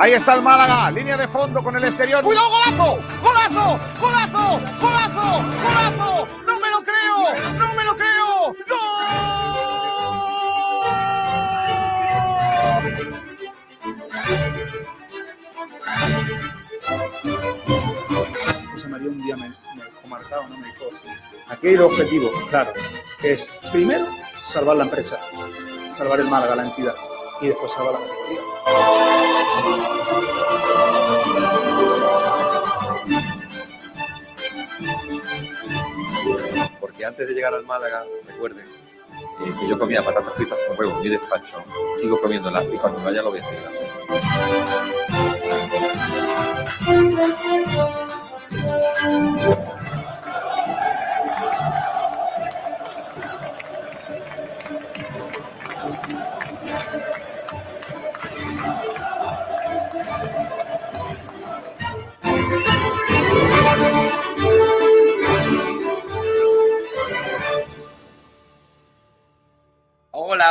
Ahí está el Málaga, línea de fondo con el exterior. ¡Cuidado, golazo! ¡Golazo! ¡Golazo! ¡Golazo! ¡Golazo! ¡No me lo creo! ¡No me lo creo! ¡Gol! José María un día me, me marcado, ¿no? Me dijo, aquí hay dos objetivos, claro, es primero salvar la empresa, salvar el Málaga, la entidad, y después salvar la categoría. Porque antes de llegar al Málaga, recuerden eh, que yo comía patatas fritas con huevo en mi despacho, sigo comiéndolas y cuando vaya lo voy a seguir.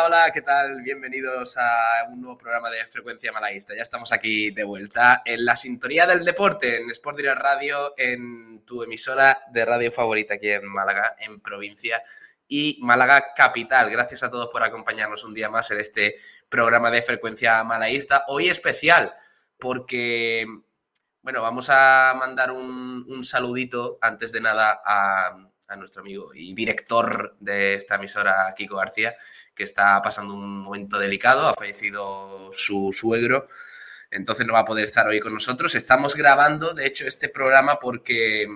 Hola, ¿qué tal? Bienvenidos a un nuevo programa de Frecuencia Malaguista. Ya estamos aquí de vuelta en la sintonía del deporte, en Sport Direct Radio, en tu emisora de radio favorita aquí en Málaga, en provincia y Málaga capital. Gracias a todos por acompañarnos un día más en este programa de Frecuencia Malaguista. Hoy especial porque, bueno, vamos a mandar un, saludito antes de nada a nuestro amigo y director de esta emisora, Kiko García, que está pasando un momento delicado, ha fallecido su suegro, entonces no va a poder estar hoy con nosotros. Estamos grabando, de hecho, este programa porque,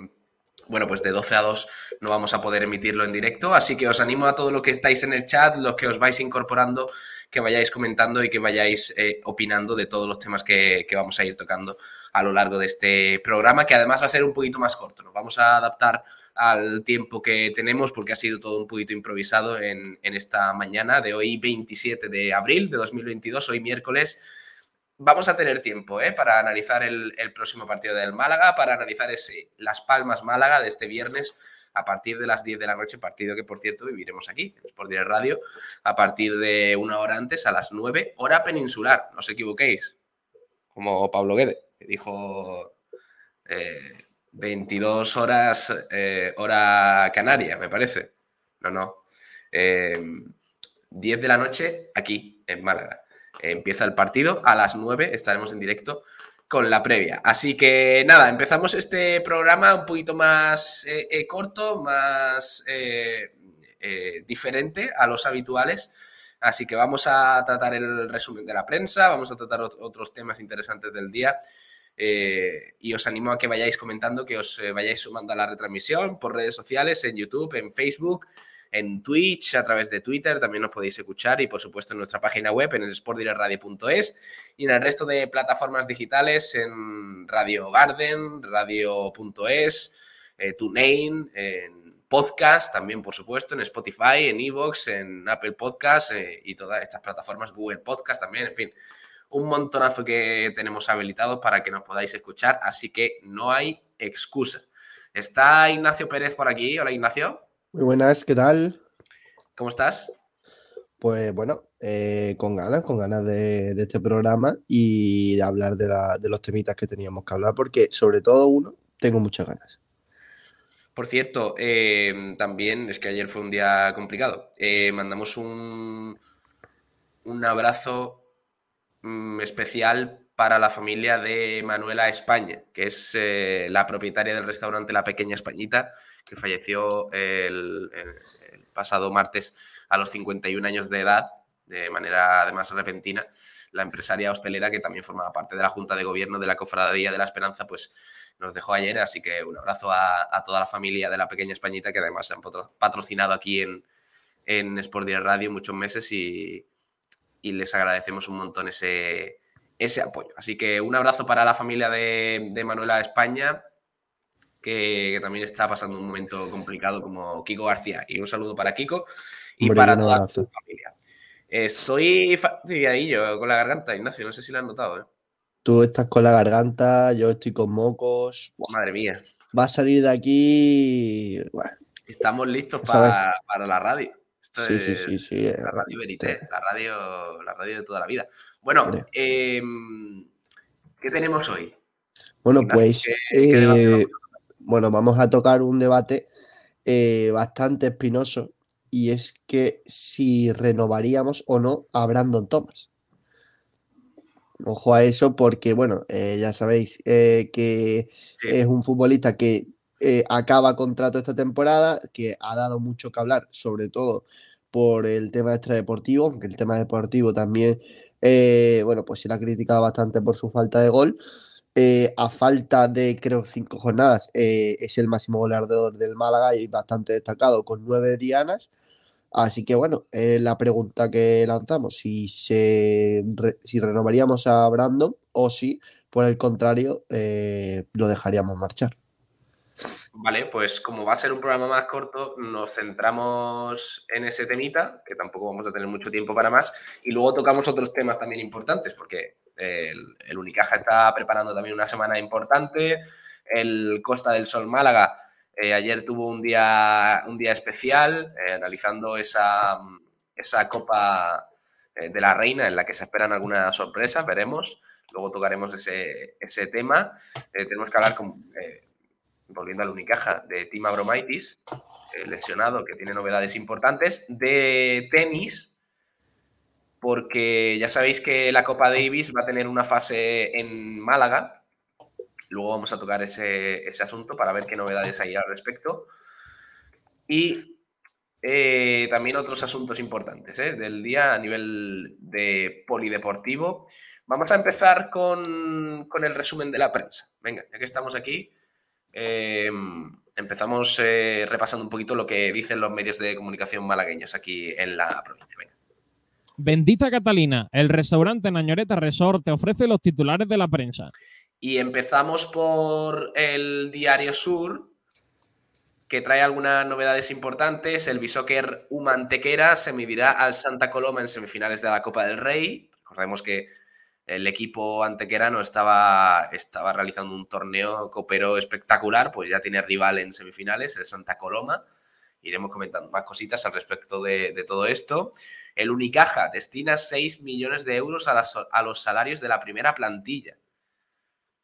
bueno, pues de 12 a 2 no vamos a poder emitirlo en directo, así que os animo a todo lo que estáis en el chat, los que os vais incorporando, que vayáis comentando y que vayáis eh, opinando de todos los temas que, que vamos a ir tocando a lo largo de este programa, que además va a ser un poquito más corto. Nos vamos a adaptar al tiempo que tenemos porque ha sido todo un poquito improvisado en, en, esta mañana de hoy 27 de abril de 2022, hoy miércoles. Vamos a tener tiempo ¿eh? para analizar el, próximo partido del Málaga, para analizar ese Las Palmas Málaga de este viernes a partir de las 10 de la noche, partido que por cierto viviremos aquí, en Sport Direct Radio, a partir de una hora antes, a las 9, hora peninsular, no os equivoquéis, como Pablo Guede, que dijo... Eh, 22 horas, eh, hora canaria, me parece. No, no. Eh, 10 de la noche aquí, en Málaga. Eh, empieza el partido, a las 9 estaremos en directo con la previa. Así que nada, empezamos este programa un poquito más eh, corto, más eh, diferente a los habituales. Así que vamos a tratar el resumen de la prensa, vamos a tratar otros temas interesantes del día. Eh, y os animo a que vayáis comentando, que os eh, vayáis sumando a la retransmisión por redes sociales, en YouTube, en Facebook, en Twitch, a través de Twitter, también nos podéis escuchar y por supuesto en nuestra página web, en el sportdirectradio.es y en el resto de plataformas digitales, en Radio Garden, radio.es, eh, TuneIn, en podcast también, por supuesto, en Spotify, en Evox, en Apple Podcast eh, y todas estas plataformas, Google Podcast también, en fin un montonazo que tenemos habilitados para que nos podáis escuchar, así que no hay excusa. Está Ignacio Pérez por aquí. Hola, Ignacio. Muy buenas, ¿qué tal? ¿Cómo estás? Pues bueno, eh, con ganas, con ganas de, de, este programa y de hablar de, la, de los temitas que teníamos que hablar, porque sobre todo uno, tengo muchas ganas. Por cierto, eh, también es que ayer fue un día complicado. Eh, mandamos un, un abrazo Mm, especial para la familia de Manuela España, que es eh, la propietaria del restaurante La Pequeña Españita, que falleció el, el, el, pasado martes a los 51 años de edad, de manera además repentina. La empresaria hostelera, que también formaba parte de la Junta de Gobierno de la Cofradía de la Esperanza, pues nos dejó ayer, así que un abrazo a, a toda la familia de La Pequeña Españita, que además han patrocinado aquí en, en Sport Radio muchos meses y, y les agradecemos un montón ese, ese apoyo. Así que un abrazo para la familia de, de Manuela España, que, que, también está pasando un momento complicado como Kiko García. Y un saludo para Kiko y Hombre, para toda su familia. Estoy fastidiadillo con la garganta, Ignacio, no sé si lo has notado. ¿eh? Tú estás con la garganta, yo estoy con mocos. Madre mía. Va a salir de aquí. Bueno, Estamos listos para, para la radio. Esto sí, es sí, sí, sí, la radio Verité, la radio, la radio de toda la vida. Bueno, eh, ¿Qué tenemos hoy? Bueno, Ignacio, pues ¿qué- qué debate eh, vamos bueno, vamos a tocar un debate eh, bastante espinoso y es que si renovaríamos o no a Brandon Thomas. Ojo a eso porque, bueno, eh, ya sabéis eh, que Sí. es un futbolista que eh, acaba contrato esta temporada, que ha dado mucho que hablar, sobre todo por el tema extradeportivo, aunque el tema deportivo también, eh, bueno, pues se le ha criticado bastante por su falta de gol. Eh, a falta de, creo, cinco jornadas, es el máximo goleador del Málaga y bastante destacado con nueve dianas. Así que bueno, eh, la pregunta que lanzamos, si, se, si renovaríamos a Brandon o si, por el contrario, lo dejaríamos marchar. Vale, pues como va a ser un programa más corto, nos centramos en ese temita, que tampoco vamos a tener mucho tiempo para más, y luego tocamos otros temas también importantes, porque el, el Unicaja está preparando también una semana importante, el Costa del Sol Málaga eh, ayer tuvo un día, un día especial, eh, analizando esa, esa Copa eh, de la Reina en la que se esperan algunas sorpresas, veremos, luego tocaremos ese, ese tema, Eh, tenemos que hablar con... eh, volviendo al Unicaja, de Tim Abromaitis, eh, lesionado, que tiene novedades importantes, de tenis, porque ya sabéis que la Copa Davis va a tener una fase en Málaga. Luego vamos a tocar ese, ese asunto para ver qué novedades hay al respecto. Y eh, también otros asuntos importantes ¿eh? del día a nivel de polideportivo. Vamos a empezar con, con el resumen de la prensa. Venga, ya que estamos aquí, eh, empezamos eh, repasando un poquito lo que dicen los medios de comunicación malagueños aquí en la provincia. Venga. Bendita Catalina, el restaurante Nañoreta Resort te ofrece los titulares de la prensa. Y empezamos por el Diario Sur, que trae algunas novedades importantes. El Bishoker Humantequera se medirá al Santa Coloma en semifinales de la Copa del Rey. Recordemos que el equipo antequerano estaba, estaba realizando un torneo copero espectacular, pues ya tiene rival en semifinales, el Santa Coloma. Iremos comentando más cositas al respecto de, todo esto. El Unicaja destina 6 millones de euros a, los salarios de la primera plantilla,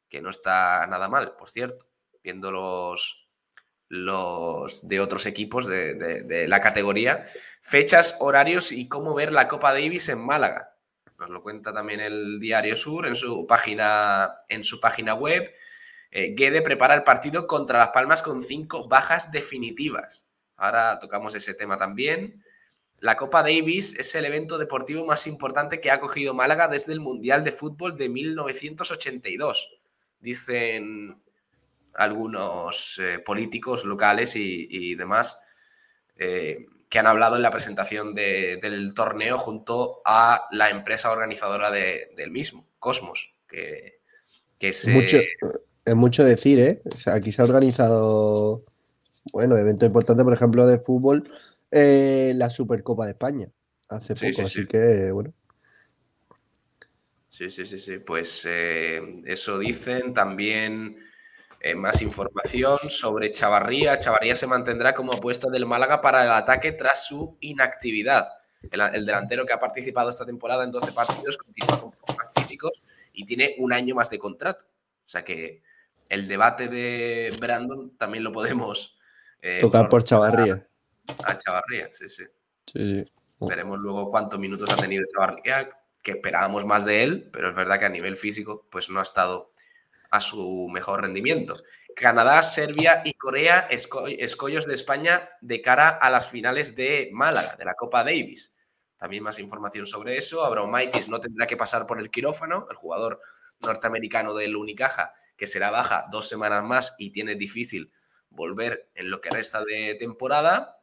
que no está nada mal, por cierto, viendo los, de otros equipos de la categoría. Fechas, horarios y cómo ver la Copa Davis en Málaga. Nos lo cuenta también el Diario Sur en su página, en su página web. Eh, Guede prepara el partido contra Las Palmas con cinco bajas definitivas. Ahora tocamos ese tema también. La Copa Davis es el evento deportivo más importante que ha cogido Málaga desde el Mundial de Fútbol de 1982, dicen algunos eh, políticos locales y, demás eh, que han hablado en la presentación de- del torneo junto a la empresa organizadora de- del mismo, Cosmos, que, que se... mucho, es mucho decir, ¿eh? O sea, aquí se ha organizado, bueno, eventos importantes, por ejemplo, de fútbol, eh, la Supercopa de España, hace Sí, poco, sí, así sí. que, bueno. Sí, sí, sí, sí. Pues eh, eso dicen. También eh, más información sobre Chavarría. Chavarría se mantendrá como apuesta del Málaga para el ataque tras su inactividad. El, el delantero que ha participado esta temporada en 12 partidos continúa con problemas físicos y tiene un año más de contrato. O sea que el debate de Brandon también lo podemos eh, Tocar por Chavarría. A Chavarría, sí, sí. Sí, sí. Veremos luego cuántos minutos ha tenido Chavarría, que esperábamos más de él, pero es verdad que a nivel físico pues no ha estado a su mejor rendimiento. Canadá, Serbia y Corea, esco- escollos de España de cara a las finales de Málaga, de la Copa Davis. También más información sobre eso. Abromaitis no tendrá que pasar por el quirófano, el jugador norteamericano del Unicaja, que será baja dos semanas más y tiene difícil volver en lo que resta de temporada.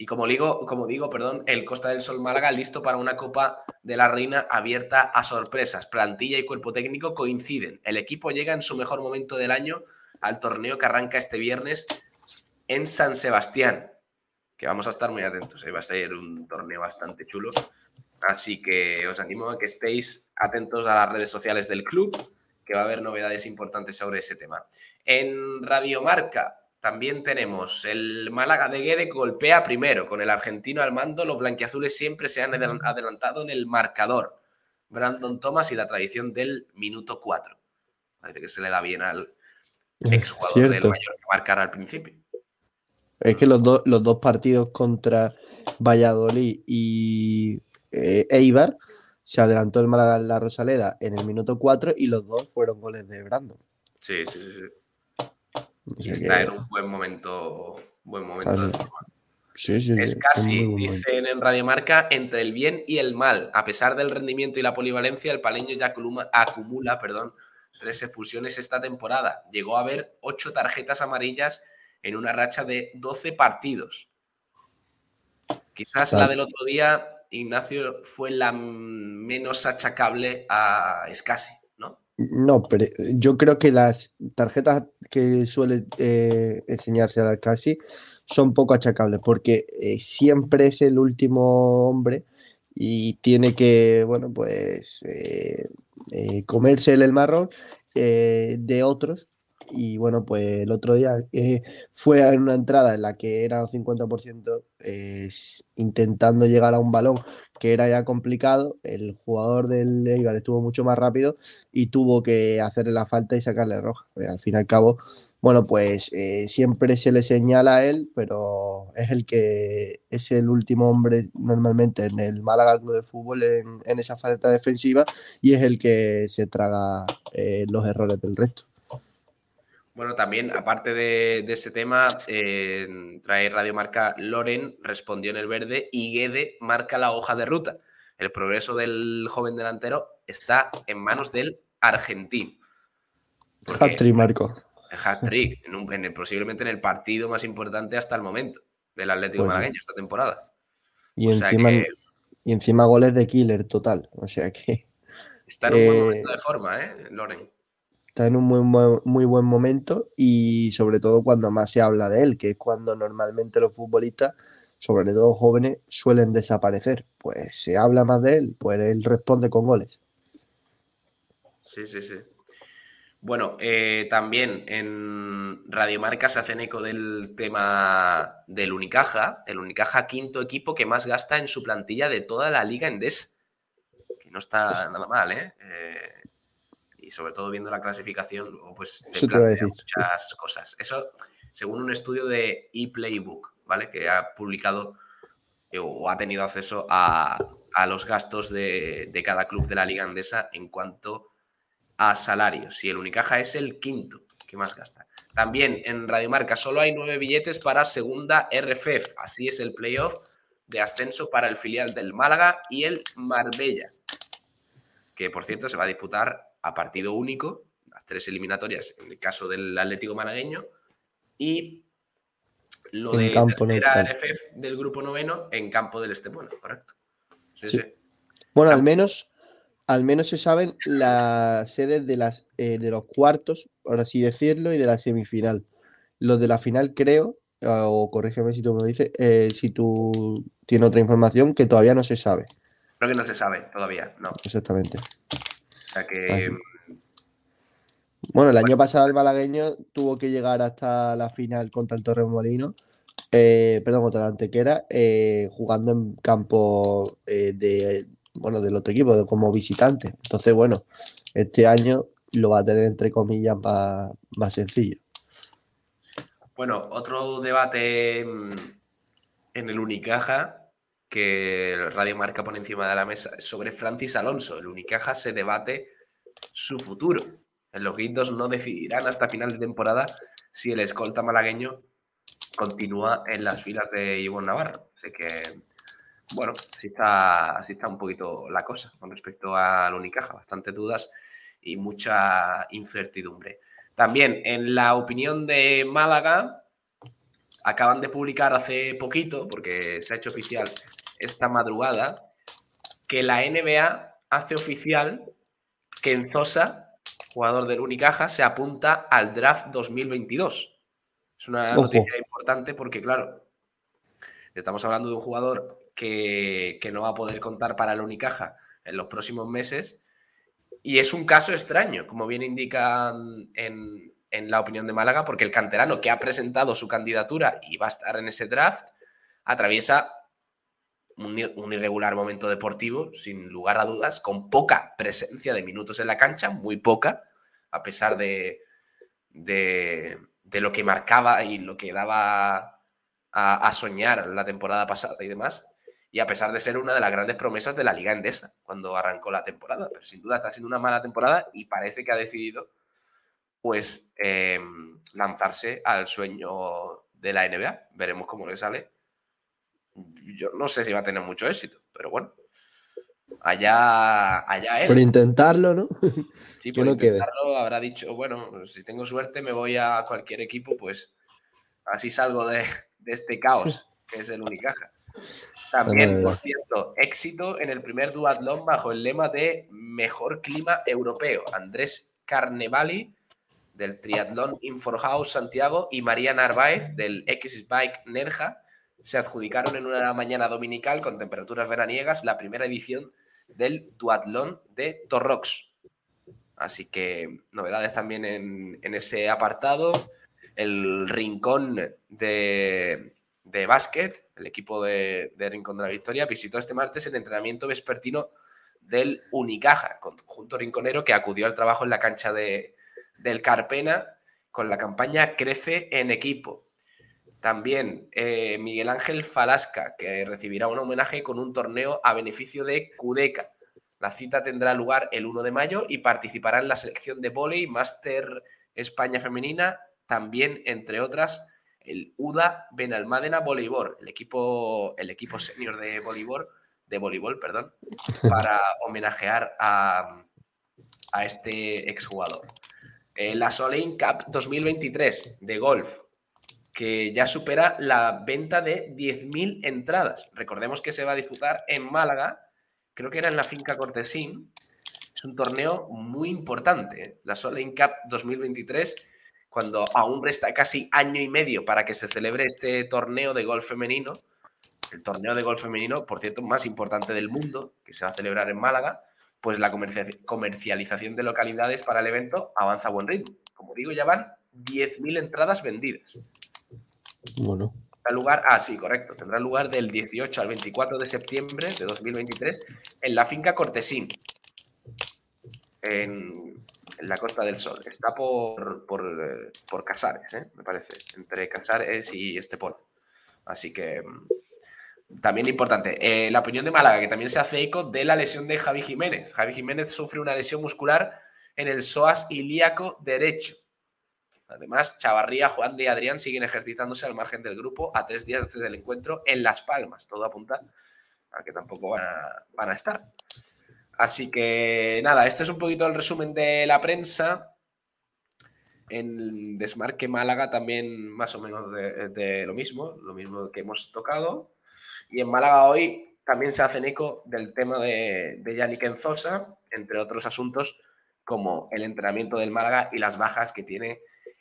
Y como digo, perdón, el Costa del Sol Málaga listo para una Copa de la Reina abierta a sorpresas. Plantilla y cuerpo técnico coinciden. El equipo llega en su mejor momento del año al torneo que arranca este viernes en San Sebastián. Que vamos a estar muy atentos. ¿eh? Va a ser un torneo bastante chulo. Así que os animo a que estéis atentos a las redes sociales del club, que va a haber novedades importantes sobre ese tema. En Radiomarca también tenemos el Málaga de Guede golpea primero. Con el argentino al mando, los blanquiazules siempre se han adel- adelantado en el marcador. Brandon Thomas y la tradición del minuto 4. Parece que se le da bien al exjugador del Cierto. Mallorca marcar al principio. Es que los, dos los dos partidos contra Valladolid y eh, Eibar se adelantó el Málaga en la Rosaleda en el minuto 4 y los dos fueron goles de Brandon. Sí, sí, sí. sí. Y está que- en un buen momento. Buen momento de forma. sí, sí, Es casi, dicen en Radio Marca, entre el bien y el mal. A pesar del rendimiento y la polivalencia, el paleño ya acumula, acumula perdón, tres expulsiones esta temporada. Llegó a haber ocho tarjetas amarillas en una racha de 12 partidos. Quizás la del otro día, Ignacio, fue la menos achacable a Scassi, ¿no? Pero yo creo que las tarjetas que suele eh, enseñarse al casi son poco achacables porque eh, siempre es el último hombre y tiene que, bueno, pues eh, eh, comerse el, marrón eh, de otros. Y bueno, pues el otro día eh, fue en una entrada en la que era un 50% eh, intentando llegar a un balón que era ya complicado. El jugador del Eibar estuvo mucho más rápido y tuvo que hacerle la falta y sacarle roja. Eh, Al fin y al cabo, bueno, pues eh, siempre se le señala a él, pero es el que es el último hombre normalmente en el Málaga Club de Fútbol en, en esa faceta defensiva y es el que se traga los errores del resto. Bueno, también, aparte de, de ese tema, eh, trae Radio Marca Loren, respondió en el verde y Guede marca la hoja de ruta. El progreso del joven delantero está en manos del argentino. Hat-trick, Marco. hat-trick, posiblemente en el partido más importante hasta el momento del Atlético Pues sí. Malagueño esta temporada. Y O encima, que y encima goles de killer total. O sea que está en un buen eh, momento de forma, ¿eh? Loren. Está en un muy, muy, buen momento y sobre todo cuando más se habla de él, que es cuando normalmente los futbolistas, sobre todo jóvenes, suelen desaparecer. Pues se habla más de él, pues él responde con goles. Sí, sí, sí. Bueno, eh, también en Radio Marca se hacen eco del tema del Unicaja. El Unicaja, quinto equipo que más gasta en su plantilla de toda la Liga Endesa. Que no está nada mal, ¿eh? Eh, y sobre todo viendo la clasificación, pues te plantea muchas cosas. Eso, según un estudio de ePlaybook, ¿vale? Que ha publicado eh, o ha tenido acceso a, a los gastos de, de cada club de la Liga Andesa en cuanto a salarios. Y el Unicaja es el quinto que más gasta. También en Radio Marca solo hay nueve billetes para segunda RFF. Así es el playoff de ascenso para el filial del Málaga y el Marbella. Que por cierto se va a disputar a partido único, las tres eliminatorias en el caso del Atlético Malagueño y lo En de campo tercera del grupo noveno en campo del Estepona, correcto. Sí, Sí. sí. Bueno, al menos, al menos se saben las sedes de las eh, de los cuartos, por así decirlo, y de la semifinal. Los de la final creo, o corrígeme si tú me dices, eh, si tú tienes otra información que todavía no se sabe Creo que no se sabe todavía, no. exactamente. O sea que Así. Bueno, el año pasado el malagueño tuvo que llegar hasta la final contra el Torremolino, eh, perdón, contra la Antequera, eh, jugando en campo eh, de, bueno, del otro equipo, de- como visitante. Entonces, bueno, este año lo va a tener entre comillas más, más sencillo. Bueno, otro debate mm, en el Unicaja que Radio Marca pone encima de la mesa es sobre Francis Alonso. El Unicaja se debate su futuro. Los guindos no decidirán hasta final de temporada si el escolta malagueño continúa en las filas de Ivonne Navarro. Así que, bueno, así está, así está un poquito la cosa con respecto al Unicaja. Bastante dudas y mucha incertidumbre. También en la opinión de Málaga, acaban de publicar hace poquito, porque se ha hecho oficial esta madrugada, que la NBA hace oficial que Enzosa, jugador del Unicaja, se apunta al draft 2022. Es una Ojo. noticia importante porque, claro, estamos hablando de un jugador que, que no va a poder contar para el Unicaja en los próximos meses. Y es un caso extraño, como bien indican en, en la opinión de Málaga, porque el canterano que ha presentado su candidatura y va a estar en ese draft atraviesa un, irregular momento deportivo, sin lugar a dudas, con poca presencia de minutos en la cancha, muy poca, a pesar de, de, lo que marcaba y lo que daba a, soñar la temporada pasada y demás y a pesar de ser una de las grandes promesas de la Liga Endesa cuando arrancó la temporada. Pero sin duda está siendo una mala temporada y parece que ha decidido pues eh, lanzarse al sueño de la NBA. Veremos cómo le sale. Yo no sé si va a tener mucho éxito, pero bueno. Allá, allá él. Por intentarlo, ¿no? Sí, por quede. intentarlo habrá dicho, bueno, si tengo suerte me voy a cualquier equipo, pues así salgo de, de este caos que es el Unicaja. También, Bueno, por cierto, éxito en el primer duatlón bajo el lema de mejor clima europeo. Andrés Carnevali del Triatlón Inforhouse Santiago y María Narváez del X-Bike Nerja se adjudicaron en una mañana dominical con temperaturas veraniegas la primera edición del duatlón de Torrox. Así que novedades también en, en ese apartado. El rincón de, de básquet, el equipo de, de Rincón de la Victoria, visitó este martes el entrenamiento vespertino del Unicaja, conjunto rinconero que acudió al trabajo en la cancha de, del Carpena con la campaña Crece en equipo. También eh, Miguel Ángel Falasca, que recibirá un homenaje con un torneo a beneficio de Cudeca. La cita tendrá lugar el 1 de mayo y participará en la selección de vóley Máster España Femenina, también, entre otras, el UDA Benalmádena Voleibol, el equipo, el equipo senior de voleibol, de voleibol, perdón, para homenajear a, a este exjugador. Eh, la Soleil Cup 2023 de golf, que ya supera la venta de 10.000 entradas. Recordemos que se va a disputar en Málaga, creo que era en la finca Cortesín. Es un torneo muy importante, ¿eh? la Soleil Cup 2023, cuando aún resta casi año y medio para que se celebre este torneo de golf femenino. El torneo de golf femenino, por cierto, más importante del mundo, que se va a celebrar en Málaga, pues la comercia- comercialización de localidades para el evento avanza a buen ritmo. Como digo, ya van 10.000 entradas vendidas. Bueno, Tendrá lugar, ah, sí, correcto. Tendrá lugar del 18 al 24 de septiembre de 2023 en la finca Cortesín, en, la Costa del Sol. Está por, por, por Casares, ¿eh? me parece, entre Casares y Estepona. Así que mm, también importante. Eh, la opinión de Málaga, que también se hace eco de la lesión de Javi Jiménez. Javi Jiménez sufre una lesión muscular en el psoas ilíaco derecho. Además, Chavarría, Juan de y Adrián siguen ejercitándose al margen del grupo a tres días desde el encuentro en Las Palmas. Todo apunta a que tampoco van a, estar. Así que nada, este es un poquito el resumen de la prensa. En Desmarque Málaga también más o menos de, de lo mismo, lo mismo que hemos tocado. Y en Málaga hoy también se hacen eco del tema de, de Yannick Enzosa, entre otros asuntos como el entrenamiento del Málaga y las bajas que tiene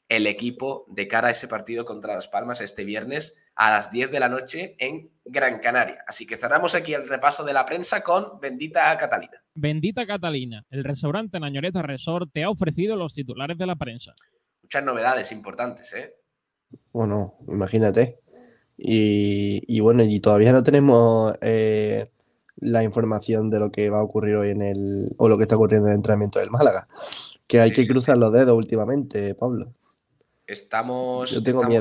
el equipo de cara a ese partido contra Las Palmas este viernes a las 10 de la noche en Gran Canaria. Así que cerramos aquí el repaso de la prensa con Bendita Catalina. Bendita Catalina, el restaurante Nañoreta Resort te ha ofrecido los titulares de la prensa. Muchas novedades importantes, ¿eh? bueno, imagínate. Y, y bueno, y todavía no tenemos eh, la información de lo que va a ocurrir hoy en el, o lo que está ocurriendo en el entrenamiento del Málaga. Que hay Sí, que sí, cruzar los dedos últimamente, Pablo. Estamos,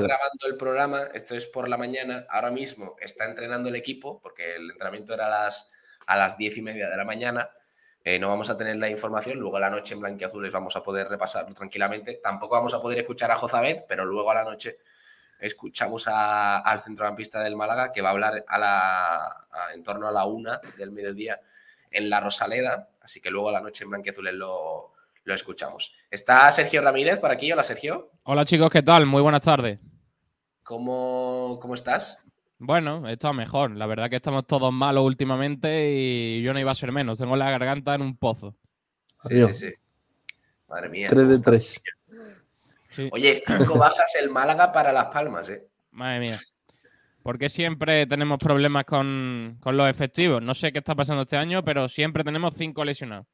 grabando el programa, esto es por la mañana, ahora mismo está entrenando el equipo, porque el entrenamiento era a las, a las 10 y media de la mañana, Eh, no vamos a tener la información, luego a la noche en Blanquiazules vamos a poder repasarlo tranquilamente, tampoco vamos a poder escuchar a Jozabet, pero luego a la noche escuchamos a- al centrocampista del Málaga que va a hablar a la, a- en torno a la una del mediodía en la Rosaleda, así que luego a la noche en Blanquiazules lo, lo escuchamos. Está Sergio Ramírez por aquí, hola Sergio. Hola chicos, ¿qué tal? Muy buenas tardes. ¿Cómo, cómo estás? Bueno, he estado mejor. La verdad que estamos todos malos últimamente y yo no iba a ser menos. Tengo la garganta en un pozo. Sí, Adiós. sí, sí. Madre mía. 3 de 3. Sí, Oye, cinco bajas el Málaga para Las Palmas, ¿eh? madre mía. ¿Por qué siempre tenemos problemas con, con los efectivos? No sé qué está pasando este año, pero siempre tenemos cinco lesionados.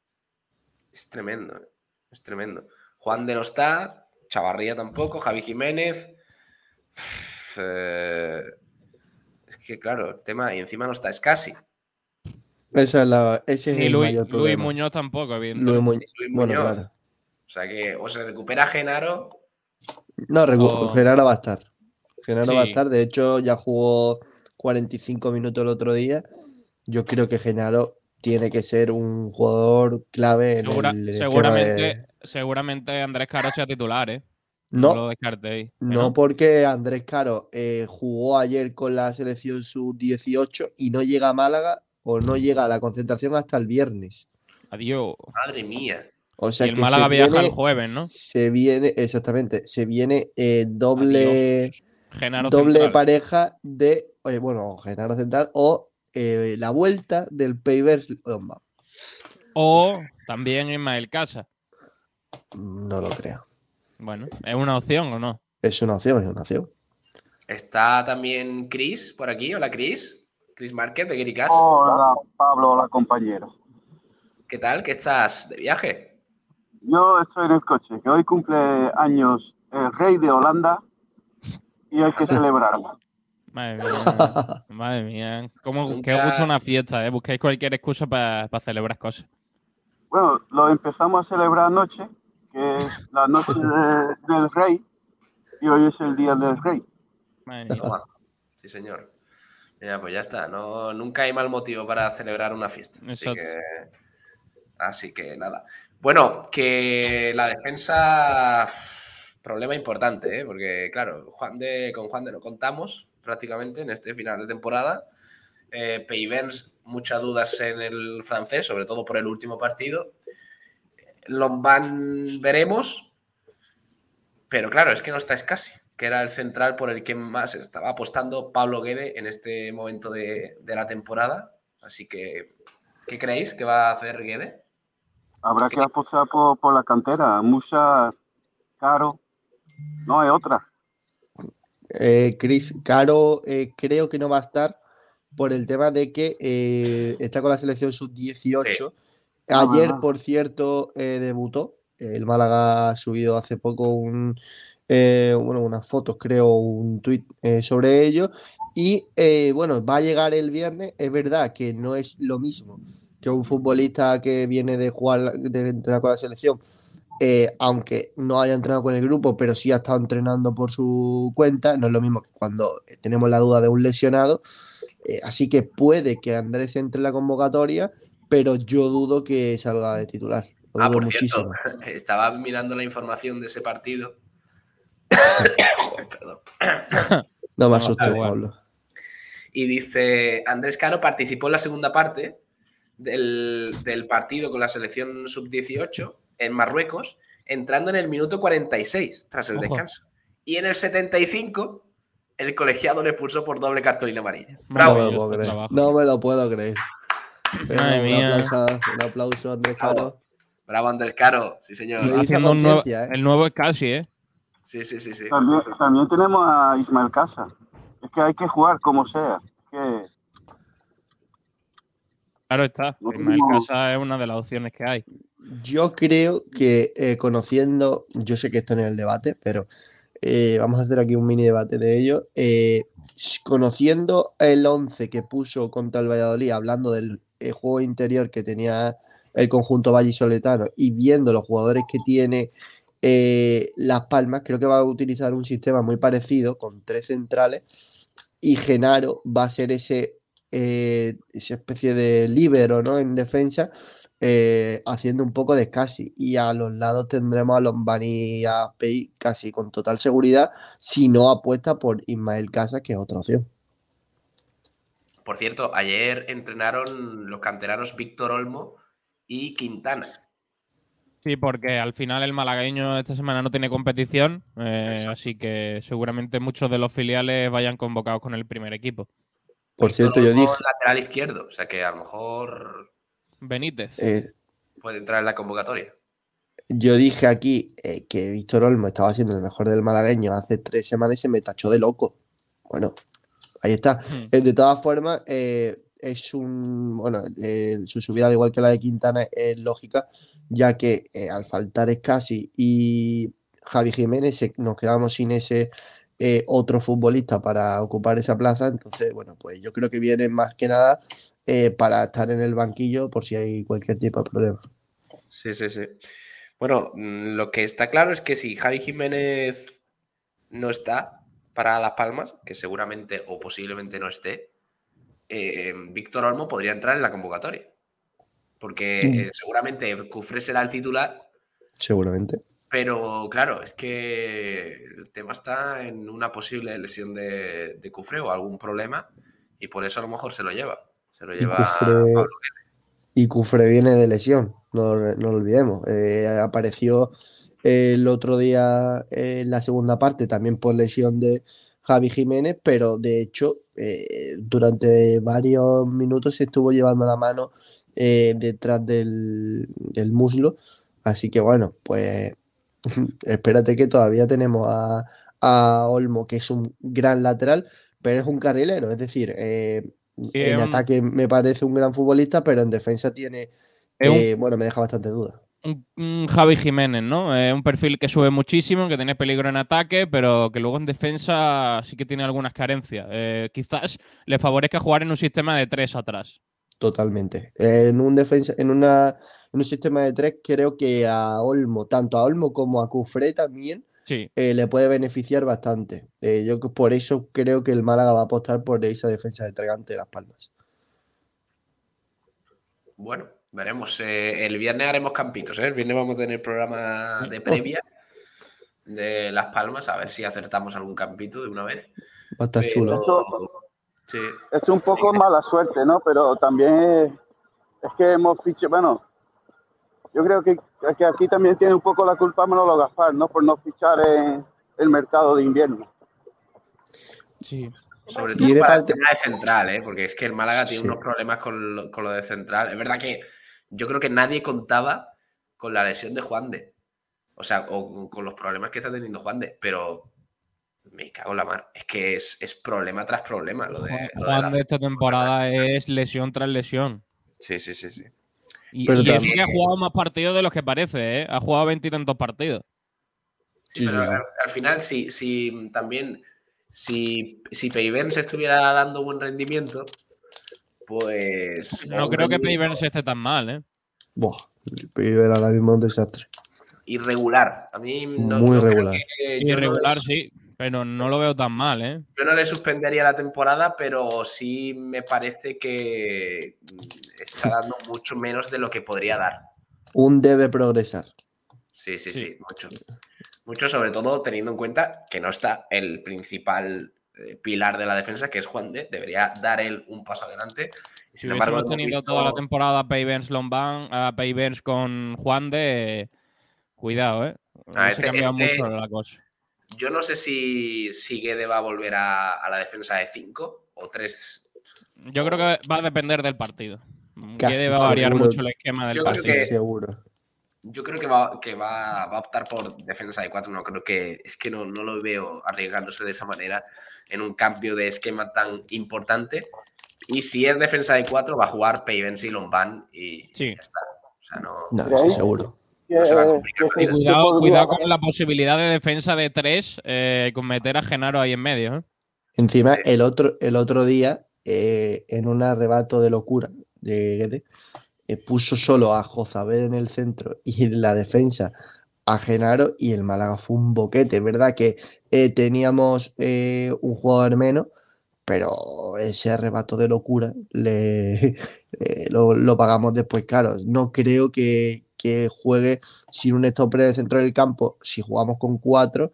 Es tremendo, ¿eh? Es tremendo. Juan de no está, Chavarría tampoco, Javi Jiménez. Eh, Es que claro, el tema, y encima no está Scassi. Esa es la, ese es Ni el Luis, mayor Luis. Muñoz tampoco, Luis. Mu- Luis bueno, Muñoz. claro. O sea que o se recupera Genaro, No, O- Genaro va a estar. Genaro va a estar. De hecho, ya jugó 45 minutos el otro día. Yo creo que Genaro tiene que ser un jugador clave en Segura- el seguramente, de- seguramente Andrés Caro sea titular, ¿eh? No, No, lo descartéis. no porque Andrés Caro eh, jugó ayer con la selección sub-18 y no llega a Málaga o no llega a la concentración hasta el viernes. Adiós. madre mía. O sea y el que Málaga se viaja viene, el jueves, ¿no? Se viene, exactamente, se viene eh, doble, doble central. pareja de, oye, bueno, Genaro Central o eh, la vuelta del Lomba. O también Ismael Casa. No lo creo. Bueno, ¿es una opción o no? Es una opción, es una opción. Está también Chris por aquí. Hola, Chris. Chris Márquez de Gericas. Hola, Pablo, hola compañero. ¿Qué tal? ¿Qué estás de viaje? Yo estoy en el coche, que hoy cumple años el rey de Holanda y hay que celebrarlo. Madre mía. Madre mía. ¿Cómo, Nunca- gusta una fiesta, ¿eh? Buscáis cualquier excusa para celebrar cosas. Bueno, lo empezamos a celebrar anoche, que es la noche de- del rey, y hoy es el día del rey. Toma. Sí, señor. Mira, pues ya está. No, nunca hay mal motivo para celebrar una fiesta. Así que, así que nada. Bueno, que la defensa. Problema importante, ¿eh? porque claro, Juan de, con Juan de no contamos prácticamente en este final de temporada. Eh, Peivens, muchas dudas en el francés, sobre todo por el último partido. Lombán veremos, pero claro, es que no está Scassi, que era el central por el que más estaba apostando Pablo Guede en este momento de, de la temporada. Así que, ¿qué creéis que va a hacer Guede? Habrá que apostar por, por la cantera, mucha caro, no hay otra. Eh, Chris Caro eh, creo que no va a estar por el tema de que eh, está con la selección sub-18. Ayer, Ah. por cierto, eh, debutó. El Málaga ha subido hace poco un, eh, bueno, unas fotos, creo, un tuit eh, sobre ello. Y eh, bueno, va a llegar el viernes. Es verdad que no es lo mismo que un futbolista que viene de jugar, de entrenar con la selección, eh, aunque no haya entrenado con el grupo, pero sí ha estado entrenando por su cuenta. No es lo mismo que cuando tenemos la duda de un lesionado. Eh, así que puede que Andrés entre en la convocatoria, pero yo dudo que salga de titular. Lo Ah, dudo por cierto, muchísimo. estaba mirando la información de ese partido. Perdón. No me No, asustes. Pablo. Y dice, Andrés Caro participó en la segunda parte del, del partido con la selección sub-18 en Marruecos, entrando en el minuto 46 tras el Ojo. descanso. Y en el 75 el colegiado le expulsó por doble cartulina amarilla. No Bravo. me lo puedo creer. No me lo puedo creer. Pero Madre un, mía. aplauso, un aplauso a Andrés Caro. Bravo, Andrés Caro. Sí, señor. Haciendo un nuevo, ¿eh? el nuevo es casi, ¿eh? Sí, sí, sí, sí. También, también tenemos a Ismael Casa. Es que hay que jugar como sea. Que Claro está. No Ismael tenemos- Casa es una de las opciones que hay. Yo creo que eh, conociendo, yo sé que esto no es el debate, pero eh, vamos a hacer aquí un mini debate de ello. Eh, conociendo el 11 que puso contra el Valladolid, hablando del eh, juego interior que tenía el conjunto vallisoletano y viendo los jugadores que tiene eh, Las Palmas, creo que va a utilizar un sistema muy parecido con tres centrales y Genaro va a ser ese, eh, esa especie de líbero ¿no? en defensa eh, haciendo un poco de casi. Y a los lados tendremos a Lombani y a Pei casi con total seguridad, si no apuesta por Ismael Casas, que es otra opción. Por cierto, ayer entrenaron los canteranos Víctor Olmo y Quintana. Sí, porque al final el malagueño esta semana no tiene competición, eh, así que seguramente muchos de los filiales vayan convocados con el primer equipo. Por Víctor cierto, yo dije, lateral izquierdo, o sea que a lo mejor Benítez. eh, puede entrar en la convocatoria. yo dije aquí eh, que Víctor Olmo estaba siendo el mejor del malagueño hace tres semanas y se me tachó de loco. Bueno, ahí está. Hmm. Eh, De todas formas, eh, es un. Bueno, eh, su subida, al igual que la de Quintana, es lógica, ya que eh, al faltar Escasi y Javi Jiménez nos quedamos sin ese eh, otro futbolista para ocupar esa plaza. Entonces, bueno, pues yo creo que viene más que nada eh, para estar en el banquillo por si hay cualquier tipo de problema. Sí, sí, sí. Bueno, mm, lo que está claro es que si Javi Jiménez no está para Las Palmas, que seguramente o posiblemente no esté, eh, Víctor Olmo podría entrar en la convocatoria. Porque eh, seguramente Cufré será el titular, Seguramente. pero claro, es que el tema está en una posible lesión de, de Cufré o algún problema y por eso a lo mejor se lo lleva. Se lo Y lleva Cufré- Pablo Y Cufré viene de lesión, no, no lo olvidemos. Eh, apareció el otro día en la segunda parte también por lesión de Javi Jiménez, pero de hecho eh, durante varios minutos se estuvo llevando la mano eh, detrás del, del muslo. Así que bueno, pues espérate que todavía tenemos a, a Olmo, que es un gran lateral, pero es un carrilero. Es decir, eh, en un- ataque me parece un gran futbolista, pero en defensa tiene, eh, bueno, me deja bastante duda. Un, un Javi Jiménez, ¿no? Eh, un perfil que sube muchísimo, que tiene peligro en ataque, pero que luego en defensa sí que tiene algunas carencias. Eh, quizás le favorezca jugar en un sistema de tres atrás. Totalmente. En un defensa, en una, en un sistema de tres, creo que a Olmo, tanto a Olmo como a Cufré también, Sí, eh, le puede beneficiar bastante. Eh, yo que- por eso creo que el Málaga va a apostar por esa defensa de tres ante Las Palmas. Bueno, veremos. Eh, el viernes haremos campitos, ¿eh? El viernes vamos a tener programa de previa de Las Palmas, a ver si acertamos algún campito de una vez. Va a estar Pero- chulo. Sí, Es un poco Sí. mala suerte, ¿no? Pero también es, que hemos fichado, bueno, yo creo que, que aquí también tiene un poco la culpa Manolo Gaspar, ¿no? Por no fichar en el mercado de invierno. sí. sobre todo para el tema de central, ¿eh? Porque es que el Málaga tiene unos problemas con lo, con lo de central. Es verdad que yo creo que nadie contaba con la lesión de Juan de. O sea, o con los problemas que está teniendo Juan de, pero me cago en la mar. Es que es, es problema tras problema lo de, Juan, lo de Juan la- de esta temporada es lesión tras lesión. Sí, sí, sí, sí. Y, Pero y que ha jugado más partidos de los que parece, ¿eh? Ha jugado veintitantos partidos. Sí, Sí, pero sí. Al, al final, si, si también, si, si se estuviera dando buen rendimiento, pues. No creo que Peiber se esté tan mal, ¿eh? Buah, Piber ahora mismo es un desastre. Irregular. A mí no, Muy regular. que- no Irregular, sí, pero no lo veo tan mal, ¿eh? Yo no le suspendería la temporada, pero sí me parece que está dando mucho menos de lo que podría dar. Un debe progresar. Sí, sí, Sí. sí, mucho. Mucho, sobre todo teniendo en cuenta que no está el principal eh, pilar de la defensa, que es Juan de. Debería dar él un paso adelante. Y Si sin embargo, hemos tenido visto- toda la temporada Payvens Lombán, a Payvens con Juan de. Cuidado, ¿eh? Ah, No este- se cambia este- mucho la cosa. Yo no sé si, si Guede va a volver a, a la defensa de 5 o 3. Yo creo que va a depender del partido. Casi Que va a variar seguro. mucho el esquema del Yo partido. que- seguro. Yo creo que va, que va, va a optar por defensa de 4. No creo que. Es que no, no lo veo arriesgándose de esa manera en un cambio de esquema tan importante. Y si es defensa de 4, va a jugar Pavens y Lombán y Sí. ya está. O sea, no. No, sí, seguro. Que- No se va a complicar que Cuidado, cuidado con la posibilidad de defensa de tres eh, con meter a Genaro ahí en medio. ¿eh? Encima, el otro, el otro día, eh, en un arrebato de locura de Guede, eh, puso solo a Jozabed en el centro y en la defensa a Genaro y el Málaga fue un boquete. Verdad que eh, teníamos eh, un jugador menos, pero ese arrebato de locura le, lo, pagamos después caro. No creo que, que juegue sin un stopper en el centro del campo. Si jugamos con cuatro,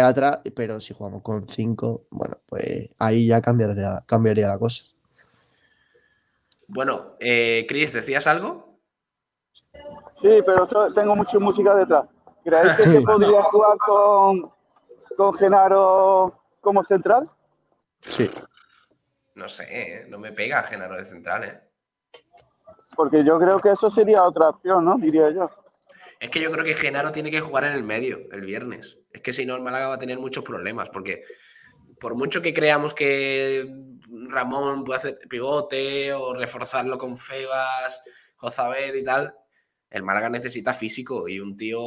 atrás, pero si jugamos con 5, bueno, pues ahí ya cambiaría, cambiaría la cosa. Bueno, eh, Chris, ¿decías algo? Sí, pero tengo mucha música detrás. ¿Creéis que se podría jugar con, con Genaro como central? Sí, No sé, ¿eh? no me pega Genaro de central. ¿eh? Porque yo creo que eso sería otra opción, ¿no? Diría yo. Es que yo creo que Genaro tiene que jugar en el medio el viernes. Es que si no, el Málaga va a tener muchos problemas. Porque por mucho que creamos que Ramón puede hacer pivote o reforzarlo con Febas, Jozabed y tal, el Málaga necesita físico y un tío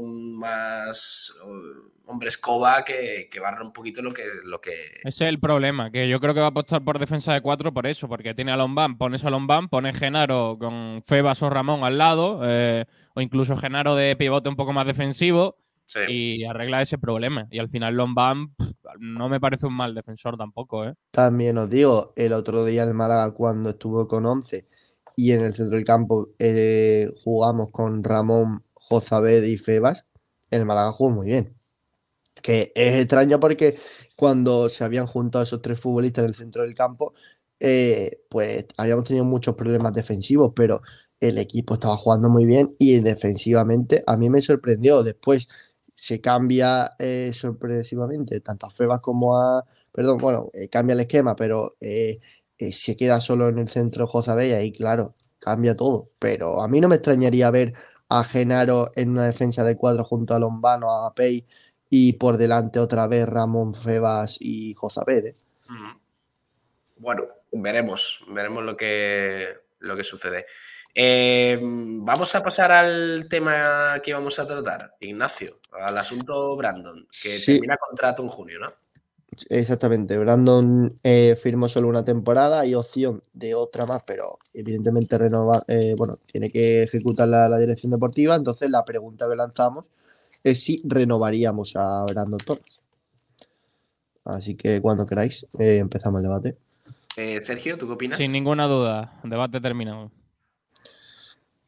más eh, hombre escoba que, que barra un poquito lo que es lo que. Ese es el problema, que yo creo que va a apostar por defensa de cuatro por eso, porque tiene a Lombán, pones a Lombán, pones Genaro con Febas o Ramón al lado, eh, o incluso Genaro de pivote un poco más defensivo, Sí. y arregla ese problema. Y al final Lombán pff, no me parece un mal defensor tampoco, ¿eh? También os digo, el otro día el Málaga cuando estuvo con 11 y en el centro del campo eh, jugamos con Ramón, Jozabed y Febas, el Málaga jugó muy bien. Que es extraño porque cuando se habían juntado esos tres futbolistas en el centro del campo, eh, pues habíamos tenido muchos problemas defensivos, pero el equipo estaba jugando muy bien y defensivamente a mí me sorprendió. Después se cambia eh, sorpresivamente tanto a Febas como a, perdón, bueno, eh, cambia el esquema, pero eh, se queda solo en el centro Jozabella y claro, cambia todo. Pero a mí no me extrañaría ver a Genaro en una defensa de cuadro junto a Lombano, a Pei y por delante otra vez Ramón Febas y Jozabed. Mm. Bueno, veremos, veremos lo que, lo que sucede. Eh, vamos a pasar al tema que vamos a tratar, Ignacio, al asunto Brandon, que Sí. termina contrato en junio, ¿no? Exactamente, Brandon eh, firmó solo una temporada, hay opción de otra más, pero evidentemente renova, eh, bueno, tiene que ejecutar la, la dirección deportiva, entonces la pregunta que lanzamos es si renovaríamos a Brandon Torres. Así que cuando queráis, eh, empezamos el debate. Eh, Sergio, ¿tú qué opinas? Sin ninguna duda, debate terminado.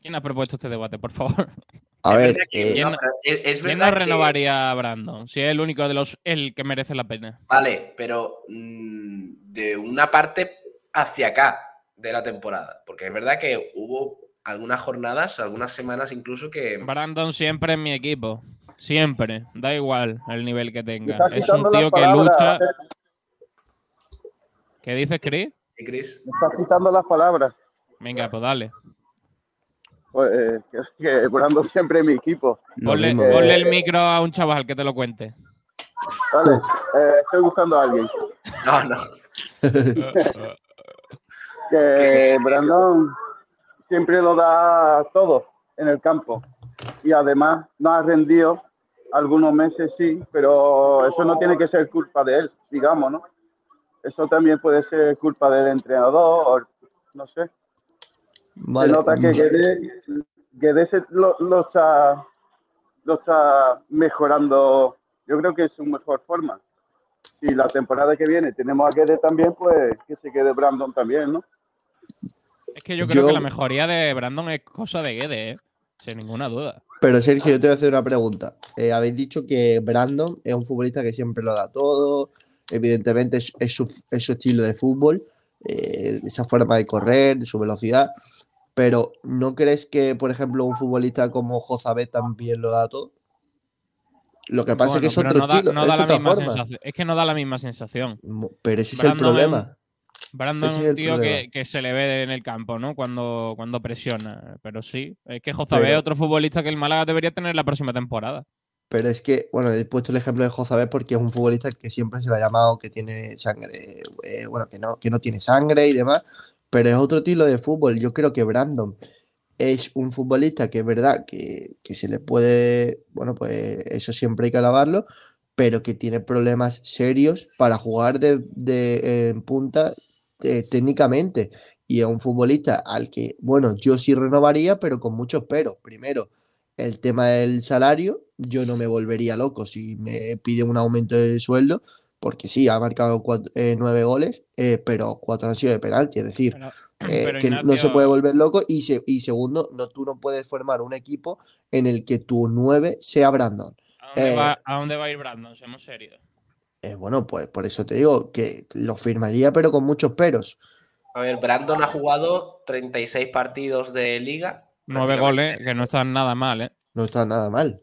¿Quién ha propuesto este debate, por favor? A ver, que- eh, ¿quién- no, es, ¿Quién verdad no que- renovaría a Brandon? Si es el único de los el que merece la pena. Vale, pero mm, de una parte hacia acá de la temporada. Porque es verdad que hubo algunas jornadas, algunas semanas incluso que. Brandon siempre en mi equipo. Siempre. Da igual el nivel que tenga. Es un tío que palabras, lucha. eh. ¿Qué dices, Chris? ¿Y Chris? Me estás quitando las palabras. Venga, pues dale. Pues, que, que Brando siempre en mi equipo. ponle el micro a un chaval que te lo cuente. Vale, eh, estoy buscando a alguien. No, no. Que Brandon siempre lo da todo en el campo. Y además no ha rendido algunos meses, sí, pero eso no tiene que ser culpa de él, digamos, ¿no? Eso también puede ser culpa del entrenador, no sé. Vale, Se nota que Guedes, Guedes se- lo, lo está, lo está mejorando. Yo creo que es su mejor forma. Si la temporada que viene tenemos a Guedes también, pues que se quede Brandon también, ¿no? Es que yo creo Yo- que la mejoría de Brandon es cosa de Guede, ¿eh? Sin ninguna duda. Pero Sergio, yo te voy a hacer una pregunta. Eh, habéis dicho que Brandon es un futbolista que siempre lo da todo, evidentemente es, es su, es su estilo de fútbol, eh, esa forma de correr, de su velocidad, pero ¿no crees que, por ejemplo, un futbolista como Jozabet también lo da todo? Lo que pasa es que es otro no da- estilo, no es da otra forma. Es que no da la misma sensación. Pero ese es Brandon el problema. Brandon es Ese es un tío que, que se le ve en el campo, ¿no? Cuando, cuando presiona. Pero sí, es que Jozabé Pero- es otro futbolista que el Málaga debería tener la próxima temporada. Pero es que, bueno, he puesto el ejemplo de Jozabet porque es un futbolista que siempre se le ha llamado que tiene sangre, eh, bueno, que no, que no tiene sangre y demás, pero es otro estilo de fútbol. Yo creo que Brandon es un futbolista que es verdad que, que se le puede, bueno, pues eso siempre hay que alabarlo, pero que tiene problemas serios para jugar de, de- en punta eh, técnicamente. Y es un futbolista al que, bueno, yo sí renovaría, pero con muchos peros. Primero, el tema del salario, yo no me volvería loco si me pide un aumento de sueldo, porque sí, ha marcado eh, nueve goles, eh, pero cuatro han sido de penalti, es decir, Pero, eh, pero, que no se puede volver loco. Y, se- y segundo, no, tú no puedes formar un equipo en el que tu nueve sea Brandon. ¿a dónde, eh, va, a dónde va a ir Brandon? Seamos serios. Eh, bueno, pues por eso te digo que lo firmaría, pero con muchos peros. A ver, Brandon ha jugado 36 partidos de liga. Nueve goles, que no están nada mal, ¿eh? No está nada mal.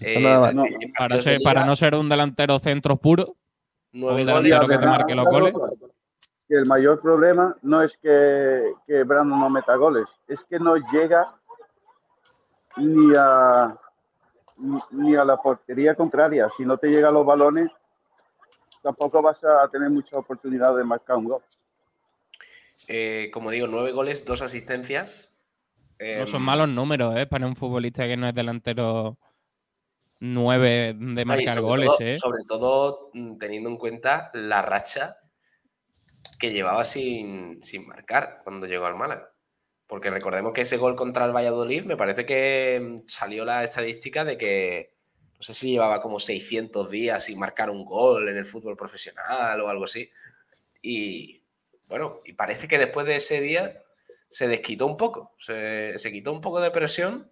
No está Eh, nada mal. 36 Para, ser, no ser un delantero centro puro. Nueve que te marque los goles. que el mayor problema no es que, que Brandon no meta goles, es que no llega ni a, ni, ni a la portería contraria. Si no te llegan los balones, tampoco vas a tener mucha oportunidad de marcar un gol. Eh, como digo, nueve goles, dos asistencias. No son Em, malos números, ¿eh? Para un futbolista que no es delantero 9 de marcar sobre goles, todo- ¿eh? Sobre todo mm, teniendo en cuenta la racha que llevaba sin, sin marcar cuando llegó al Málaga. Porque recordemos que ese gol contra el Valladolid, me parece que mm, salió la estadística de que no sé si llevaba como 600 días sin marcar un gol en el fútbol profesional o algo así. Y bueno, y parece que después de ese día se desquitó un poco, se, se quitó un poco de presión.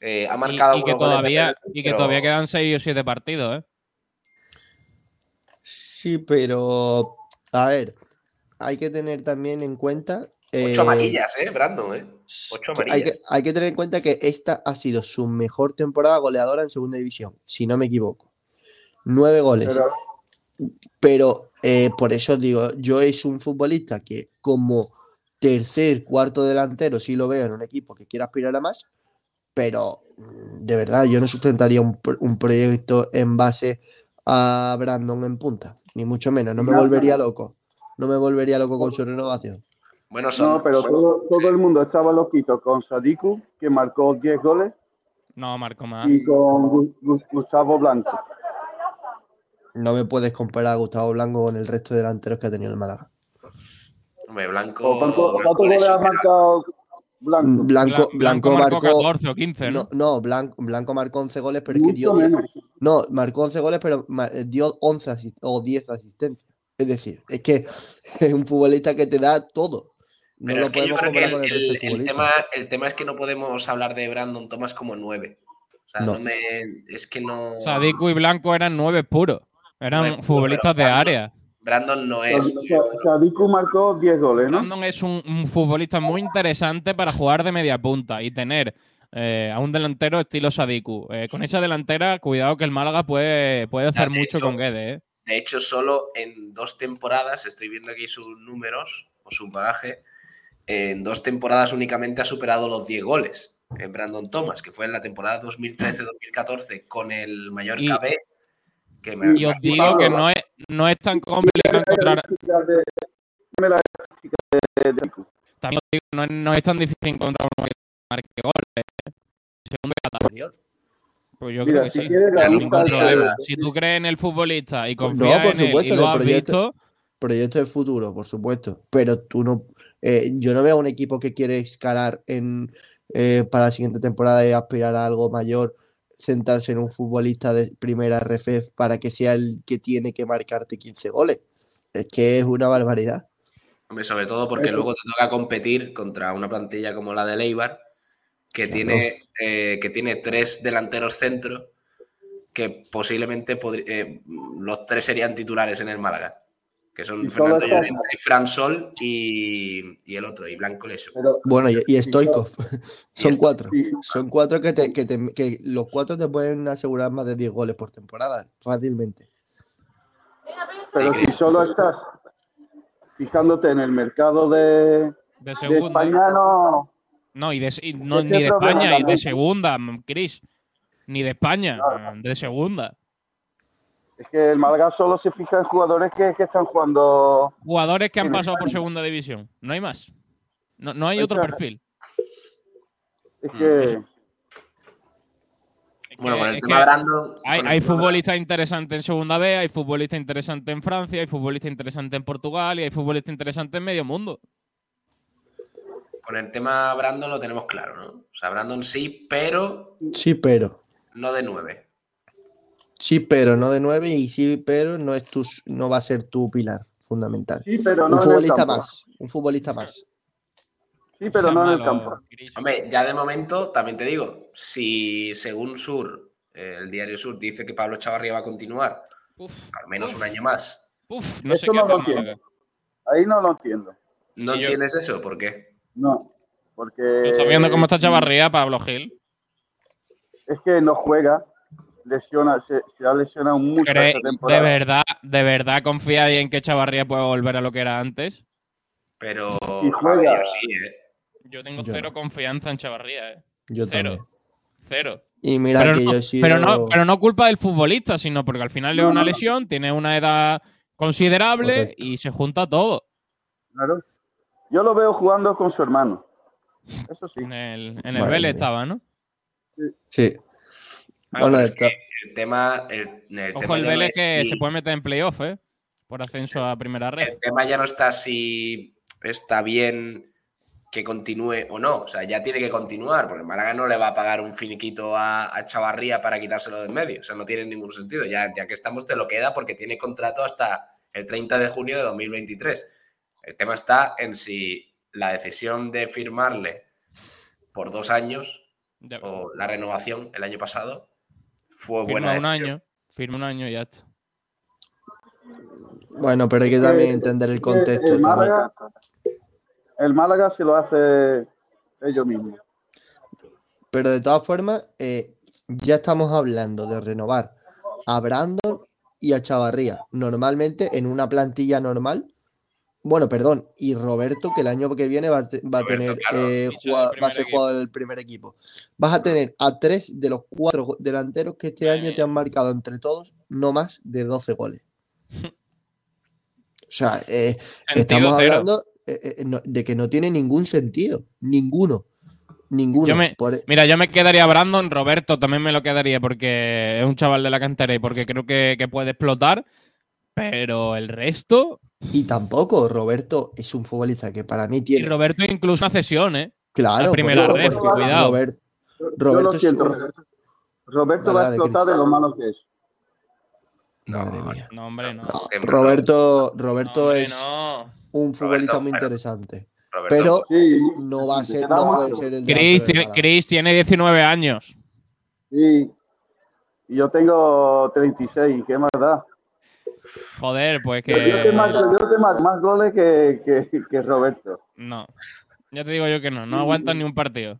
Eh, ha Y- marcado y, que goles de todavía, penalti, y que pero- todavía quedan 6 o 7 partidos, ¿eh? Sí, pero a ver, hay que tener también en cuenta. Ocho eh, amarillas, ¿eh, Brandon? ¿eh? Ocho que hay, que, amarillas. hay que tener en cuenta que esta ha sido su mejor temporada goleadora en segunda división, si no me equivoco. Nueve goles. Pero Pero eh, por eso digo, yo es un futbolista que como tercer, cuarto delantero sí lo veo en un equipo que quiera aspirar a más, pero mm, de verdad yo no sustentaría un, un proyecto en base a Brandon en punta, ni mucho menos, no me No, volvería loco, no me volvería loco con su renovación. Bueno, son, no, pero todo, todo el mundo estaba loquito con Sadiku, que marcó 10 goles, No, Marco más. y con Gu- Gu- Gustavo Blanco. No me puedes comparar a Gustavo Blanco con el resto de delanteros que ha tenido el Málaga. hombre, Blanco. ¿O ¿Cuánto- Blanco ¿Cuántos goles le ha marcado Blanco? Blanco, Bla- Blanco marcó marcó 14 o 15, ¿no? No, no, Blanco, Blanco marcó 11 goles, pero es que dio Mucho 10 menos. No, marcó 11 goles, pero eh, dio 11 asis- o 10 asistencias. Es decir, es que es un futbolista que te da todo. No Pero lo es que yo podemos creo que comparar el, con el resto de el- el futbolistas. tema, el tema es que no podemos hablar de Brandon Thomas como nueve. O sea, No. no me, es que no. Sadiku y Blanco eran 9 puros. Eran futbolistas de área. Brandon no es. Sadiku marcó 10 goles, ¿no? Brandon es un, un futbolista muy interesante para jugar de media punta y tener eh, a un delantero estilo Sadiku. Eh, con esa delantera, cuidado que el Málaga puede, puede hacer mucho hecho, con Guede. ¿eh? De hecho, solo en dos temporadas, estoy viendo aquí sus números o su bagaje, en dos temporadas únicamente ha superado los 10 goles en Brandon Thomas, que fue en la temporada 2013-2014 con el Mallorca Y- B. Que me, Y os digo que no es, no es tan complicado encontrar. También os digo, no, es- no es tan difícil encontrar uno que marque goles. ¿eh? Segundo. Pues yo Mira, creo que si sí. quieres ningún problema. Si tú crees en el futbolista y No, confías por en él supuesto, y lo has proyecto- visto, Proyecto de futuro, por supuesto. Pero tú no. eh, yo no veo un equipo que quiere escalar en, eh, para la siguiente temporada y aspirar a algo mayor, centrarse en un futbolista de primera RFF para que sea el que tiene que marcarte 15 goles. Es que es una barbaridad. Hombre, sobre todo porque luego te toca competir contra una plantilla como la de Leibar, que, Claro. tiene, eh, que tiene tres delanteros centros que posiblemente eh, los tres serían titulares en el Málaga, que son Y Fernando está- Llorente, Fran Sol y, y el otro, y Blanco Leso. Pero Bueno, y, y Stoikov. Son cuatro. Sí. Son cuatro que, te, que, te- que los cuatro te pueden asegurar más de 10 goles por temporada, fácilmente. Pero si solo estás fijándote en el mercado de, de de segunda. España, no. No, y de, no, ni de España, y de segunda, Chris. Ni de España, de segunda. Es que el Málaga solo se fija en jugadores que, que están jugando. Jugadores que han pasado por segunda división. No hay más. No, no hay otro perfil. Es Mm, que. Es Bueno, con el es tema Brandon. hay, hay futbolistas interesantes en segunda B, hay futbolistas interesantes en Francia, hay futbolistas interesantes en Portugal y hay futbolistas interesantes en medio mundo. Con el tema Brandon lo tenemos claro, ¿no? O sea, Brandon sí, pero Sí, pero. no de nueve. Sí, pero no de 9 y sí, pero no es tu, no va a ser tu pilar fundamental. Sí, pero un no en el futbolista campo. más. Un futbolista más. Sí, pero no en el campo. Hombre, ya de momento, también te digo, si según Sur, eh, el diario Sur dice que Pablo Chavarría va a continuar Uf, al menos uf, un año más, uf, no sé no lo entiendo. Ahí no lo entiendo. ¿no yo- entiendes eso? ¿Por qué? No. Porque. ¿Tú estás viendo cómo está Chavarría, Pablo Gil? Es que no juega. Lesiona, se, se ha lesionado mucho ¿Cree- esta ¿De temporada. verdad, ¿De verdad confías en que Chavarría pueda volver a lo que era antes? Pero Y a juega. yo sí, ¿eh? Yo tengo Yo cero no. confianza en Chavarría, ¿eh? Yo Cero. también. Cero. Y mira Pero que no, yo he sido. pero, no, pero no culpa del futbolista, sino porque al final le da una no, no. lesión, tiene una edad considerable Correcto. y se junta todo. Claro. Yo lo veo jugando con su hermano. Eso sí. En el, en el Vélez estaba, ¿no? Sí. Ah, Bueno, pero es que el tema. El, el Ojo tema el ya no Vélez que si- se puede meter en playoff, ¿eh? Por ascenso a primera red. El tema ya no está si está bien que continúe o no. O sea, ya tiene que continuar, porque el Málaga no le va a pagar un finiquito a, a Chavarría para quitárselo de en medio. O sea, no tiene ningún sentido. Ya, ya que estamos, te lo queda porque tiene contrato hasta el 30 de junio de 2023. El tema está en si la decisión de firmarle por dos años o la renovación el año pasado fue Firma buena un decisión. año. Firma un año y ya está. Bueno, pero hay que también entender el contexto. El. Málaga, el Málaga se lo hace ellos mismos. Pero de todas formas, eh, ya estamos hablando de renovar a Brandon y a Chavarría. Normalmente en una plantilla normal. Bueno, perdón, y Roberto, que el año que viene va a, tener claro, eh, jugado- va a primer ser equipo. jugador del primer equipo. Vas a tener a tres de los cuatro delanteros que este año te han marcado entre todos no más de 12 goles. O sea, eh, estamos hablando eh, eh, no- de que no tiene ningún sentido. Ninguno. Ninguno. Yo me- Por- Mira, yo me quedaría Brandon, Roberto también me lo quedaría porque es un chaval de la cantera y porque creo que, que puede explotar. Pero el resto. Y tampoco, Roberto es un futbolista que para mí Y tiene. Roberto incluso una cesión, ¿eh? claro, la por primera eso, red, porque cuidado. Robert- Roberto lo es siento. un- Roberto va a explotar de lo malo que es. Madre mía. No, hombre, no. No, Roberto, No, Roberto hombre, es no. un futbolista Roberto, muy interesante. Roberto, Pero Sí, no va a ser, no puede ser el Chris tiene. Chris tiene 19 años. sí. Y yo tengo 36, ¿qué más da? Joder, pues Yo, yo te que. marco, yo te marco más goles que, que, que Roberto. No. Ya te digo yo que no. No aguantan ni un partido.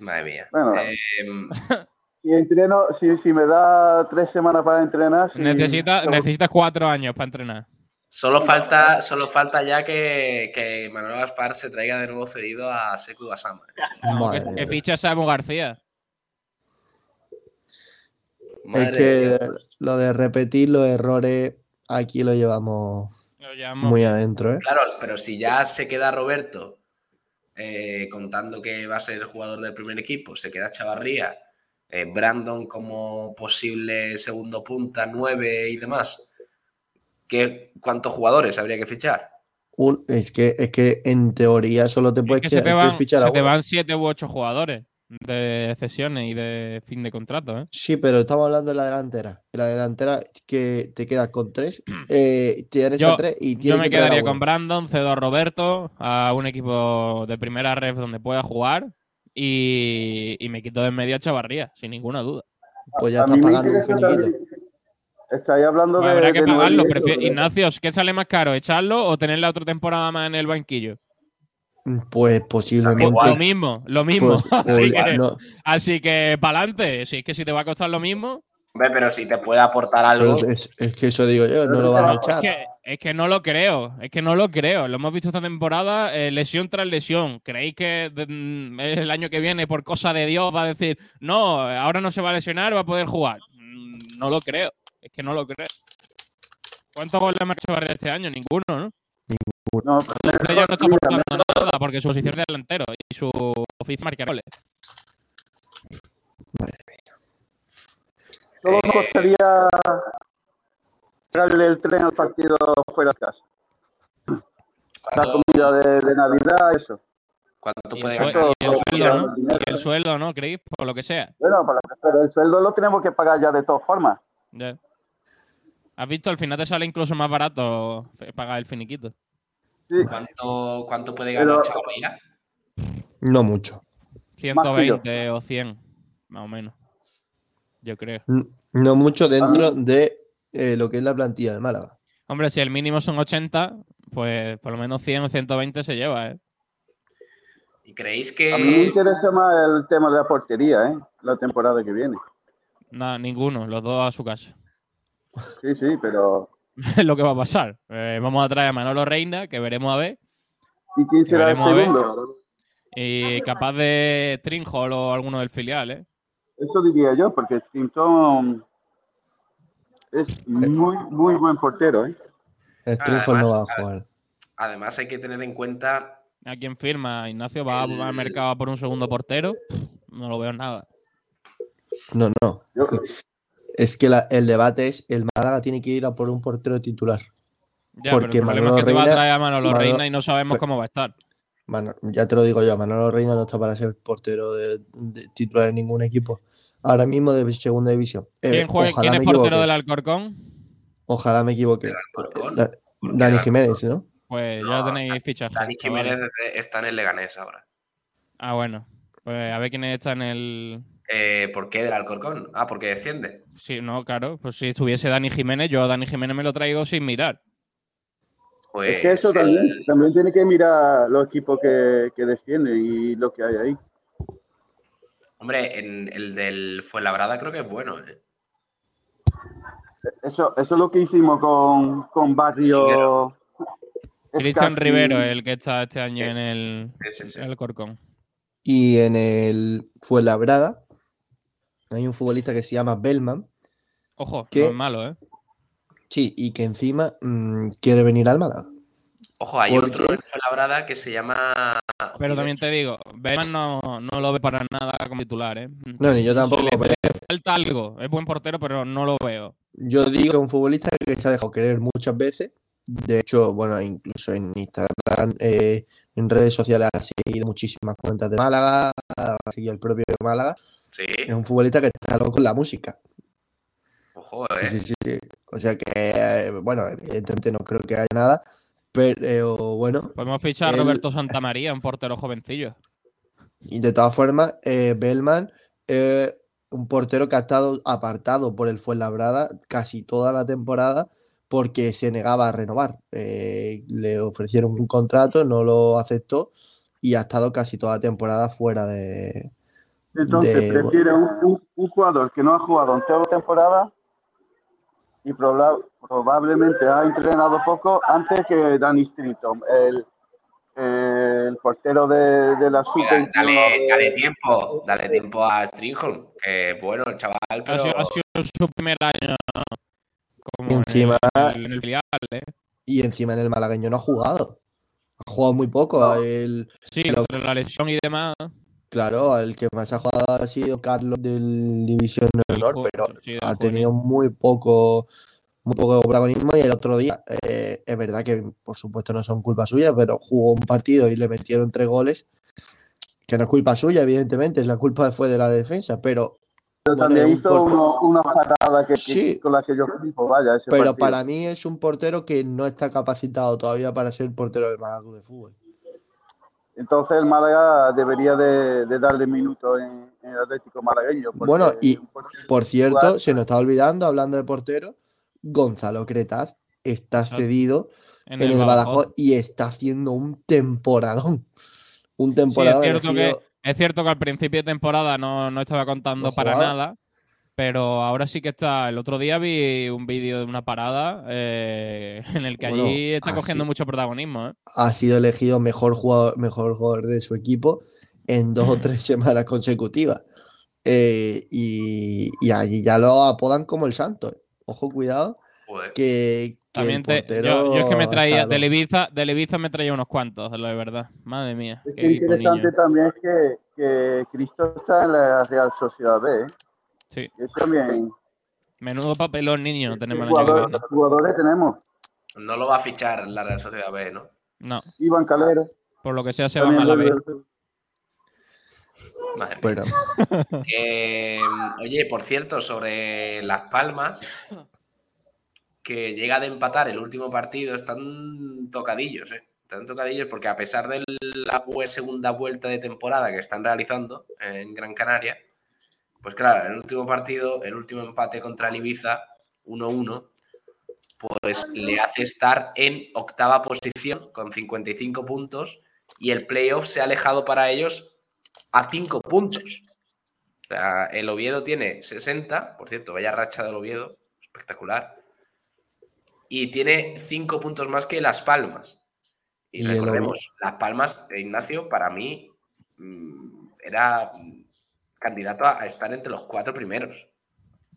Madre mía. Bueno. Em, Si entreno, si, si me da tres semanas para entrenar, si- Necesita, necesitas cuatro años para entrenar. Solo falta, solo falta ya que, que Manuel Gaspar se traiga de nuevo cedido a Seku Gasama. Madre Que, que ficha a Samu García. Madre Es que Dios. lo de repetir los errores aquí lo llevamos Lo muy adentro, ¿eh? Claro, pero si ya se queda Roberto eh, contando que va a ser jugador del primer equipo, se queda Chavarría, eh, Brandon como posible segundo punta, nueve y demás. ¿Qué, ¿Cuántos jugadores habría que fichar? Un- es, que, es que en teoría solo te Es puedes que se te quedar- van, fichar a se te van siete u ocho jugadores de cesiones y de fin de contrato, ¿eh? Sí, pero estamos hablando de la delantera. La delantera que te quedas con tres, eh, tienes Yo- a tres y Yo tienes me que traer a quedaría con Brandon, cedo a Roberto, a un equipo de primera ref donde pueda jugar y, y me quito de en medio a Chavarría, sin ninguna duda. Pues ya estás me pagando un finiquito. Estáis hablando de. habrá que de pagarlo. prefiero- Ignacio, ¿qué sale más caro? ¿Echarlo o tener la otra temporada más en el banquillo? Pues posiblemente. Lo mismo, lo mismo. pues- pues así, que, no, así que para adelante. Si es que si te va a costar lo mismo, Hombre, pero si te puede aportar algo. es, es que eso digo yo, no lo vas a es echar. que, es que no lo creo. Es que no lo creo. Lo hemos visto esta temporada, eh, lesión tras lesión. ¿Creéis que de- mm, el año que viene, por cosa de Dios, va a decir, no, ahora no se va a lesionar, va a poder jugar? Mm, No lo creo. Es que no lo creo. ¿Cuántos goles ha Barria este año? Ninguno, ¿no? No, Este ya no está aportando nada porque su posición es delantero y su oficio es marcar goles. solo me costaría darle el tren al partido fuera de casa. La ¿Cuánto, comida de, de Navidad, eso. cuánto Y el, puede ganar? y el sueldo, ¿no? Y el sueldo, ¿no? ¿Creéis? Por lo que sea. Bueno, pero, pero el sueldo lo tenemos que pagar ya de todas formas. Ya. ¿Has visto? Al final te sale incluso más barato fe- pagar el finiquito. Sí, ¿Cuánto, cuánto puede ganar Pero- Chavarría? No mucho. 120 o 100, más o menos. Yo creo. No mucho dentro de eh, lo que es la plantilla de Málaga. Hombre, si el mínimo son 80, pues por lo menos 100 o 120 se lleva, ¿eh? ¿Y creéis a mí me que interesa más el tema de la portería, ¿eh? La temporada que viene. Nada, ninguno, los dos a su casa. Sí, sí, pero. Es lo que va a pasar. Eh, vamos a traer a Manolo Reina, que veremos a ver. ¿Y quién será el segundo? Y capaz de Stringhall o alguno del filial, ¿eh? Eso diría yo, porque Stinson es muy, muy buen portero, ¿eh? Stringhold no además, va a jugar. además hay que tener en cuenta ¿A quién firma? Ignacio va El- al mercado a por un segundo portero. No lo veo nada. No, no. Yo- Es que la- el debate es: el Málaga tiene que ir a por un portero titular. Ya, Porque pero el Manolo es que te va a Reina- traer a Manolo Manolo- Reina y no sabemos Pues- cómo va a estar. Mano- ya te lo digo yo, Manolo Reina no está para ser portero de, de titular en ningún equipo. Ahora mismo de segunda división. Eh, ¿Quién, juega- ojalá quién es portero equivoque. del Alcorcón? Ojalá me equivoque. Dani Jiménez, ¿no? Pues No, ya tenéis fichaje. Dani. Jiménez está en el Leganés ahora. Ah, bueno. Pues a ver quién está en el. Eh, ¿Por qué del Alcorcón? Ah, porque desciende. Sí, no, claro. Pues si estuviese Dani Jiménez, yo a Dani Jiménez me lo traigo sin mirar. Pues Es que eso el- también, también tiene que mirar los equipos que, que descienden y lo que hay ahí. Hombre, en el del Fuenlabrada creo que es bueno. ¿eh? Eso, eso es lo que hicimos con, con Barrio. Cristian casi- Rivero, el que está este año Sí. en el, Sí, sí, sí. en el Alcorcón. Y en el Fuenlabrada hay un futbolista que se llama Bellman. Ojo, no es malo, ¿eh? Sí, y que encima mm, quiere venir al Málaga. Ojo, hay ¿Por otro qué? en Fuenlabrada que se llama. Pero también te digo, Bellman no, no lo ve para nada como titular, ¿eh? No, ni yo tampoco. Le pero falta algo. Es buen portero, pero no lo veo. Yo digo que es un futbolista que se ha dejado querer muchas veces. De hecho, bueno, incluso en Instagram, eh, en redes sociales ha seguido muchísimas cuentas de Málaga, ha seguido el propio Málaga. Sí, Es un futbolista que está loco con la música. ojo, Sí, eh. sí, sí, sí. O sea que, eh, bueno, evidentemente no creo que haya nada, pero bueno, Podemos fichar a Él- Roberto Santamaría, un portero jovencillo. y de todas formas, eh, Bellman, eh, un portero que ha estado apartado por el Fuenlabrada casi toda la temporada porque se negaba a renovar. Eh, le ofrecieron un contrato, no lo aceptó y ha estado casi toda la temporada fuera de... Entonces, de- prefiere un, un- un jugador que no ha jugado en toda la temporada y proba- probablemente ha entrenado poco antes que Danny Stritton, el, el portero de, de la sub-21. Dale, dale tiempo, dale tiempo a Stringholm, que bueno, el chaval, Ha sido, ha sido su primer año como Y encima- en, el, en el filial, ¿eh? Y encima en el malagueño no ha jugado. Ha jugado muy poco. No. El, Sí, Lo- entre la lesión y demás. claro, el que más ha jugado ha sido Carlos del División de Honor, pero sí, ha tenido muy poco, muy poco protagonismo y el otro día, eh, es verdad que por supuesto no son culpa suya, pero jugó un partido y le metieron tres goles, que no es culpa suya, evidentemente, la culpa fue de la defensa, pero, Pero bueno, también un hizo uno- una parada que, que- Sí. con la que yo flipo, vaya, ese pero partido. para mí es un portero que no está capacitado todavía para ser portero del Málaga de Fútbol. Entonces el Málaga debería de, de darle minutos en, en el Atlético malagueño. Bueno, y Por cierto, se nos está olvidando, hablando de portero, Gonzalo Cretaz está cedido En, en el Badajoz. Badajoz y está haciendo un temporadón. Un Sí, es temporadón cierto, que, es cierto que al principio de temporada no, no estaba contando No para jugaba. nada, pero ahora sí que está. El otro día vi un vídeo de una parada eh, en el que Bueno, allí está cogiendo mucho protagonismo. ¿eh? ha sido elegido mejor jugador, mejor jugador de su equipo en dos o tres semanas consecutivas. Eh, y, y allí ya lo apodan como el Santos. Ojo, cuidado, joder, que, que También te- portero yo, yo es que me traía, del Ibiza, del Ibiza me traía unos cuantos, la verdad. Madre mía. Es qué que interesante niño. también es que, que Cristo está en la Real Sociedad B. ¿eh? Sí. Eso también. Menudo papelón, niño, tenemos el año que Jugador- viene. jugadores tenemos. no lo va a fichar la Real Sociedad B, ¿no? No, Iván Calero. por lo que sea se va también a la B. Madre. Pero, mm, oye, por cierto, sobre Las Palmas, que llega de empatar el último partido, están tocadillos, ¿eh? Están tocadillos porque a pesar de la segunda vuelta de temporada que están realizando en Gran Canaria, pues claro, el último partido, el último empate contra el Ibiza, 1-1, pues le hace estar en octava posición con 55 puntos y el playoff se ha alejado para ellos a 5 puntos. O sea, el Oviedo tiene 60, por cierto, vaya racha del Oviedo, espectacular. Y tiene 5 puntos más que Las Palmas. Y, recordemos, Las Palmas, eh, Ignacio, para mí mm, era candidato a, estar entre los cuatro primeros.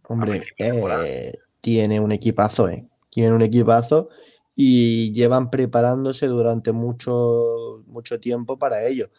hombre, eh, tiene un equipazo, ¿eh? Tiene un equipazo y llevan preparándose durante mucho, mucho tiempo para ello.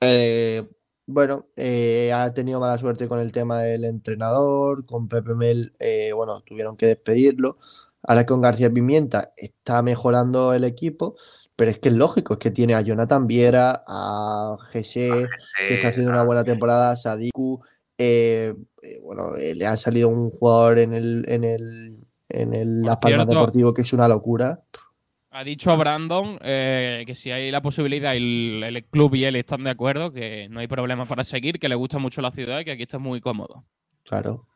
Eh, bueno, eh, ha tenido mala suerte con el tema del entrenador, con Pepe Mel, eh, bueno, tuvieron que despedirlo. Ahora con García Pimienta está mejorando el equipo, pero es que es lógico, es que tiene a Jonathan Viera, a Jesse, que está haciendo una buena temporada, a Sadiku, eh, eh, bueno, eh, le ha salido un jugador en el, en el, en el Las Palmas Deportivo que es una locura. Ha dicho Brandon eh, que si hay la posibilidad y el, el club y él están de acuerdo, que no hay problema para seguir, que le gusta mucho la ciudad y que aquí está muy cómodo. Claro.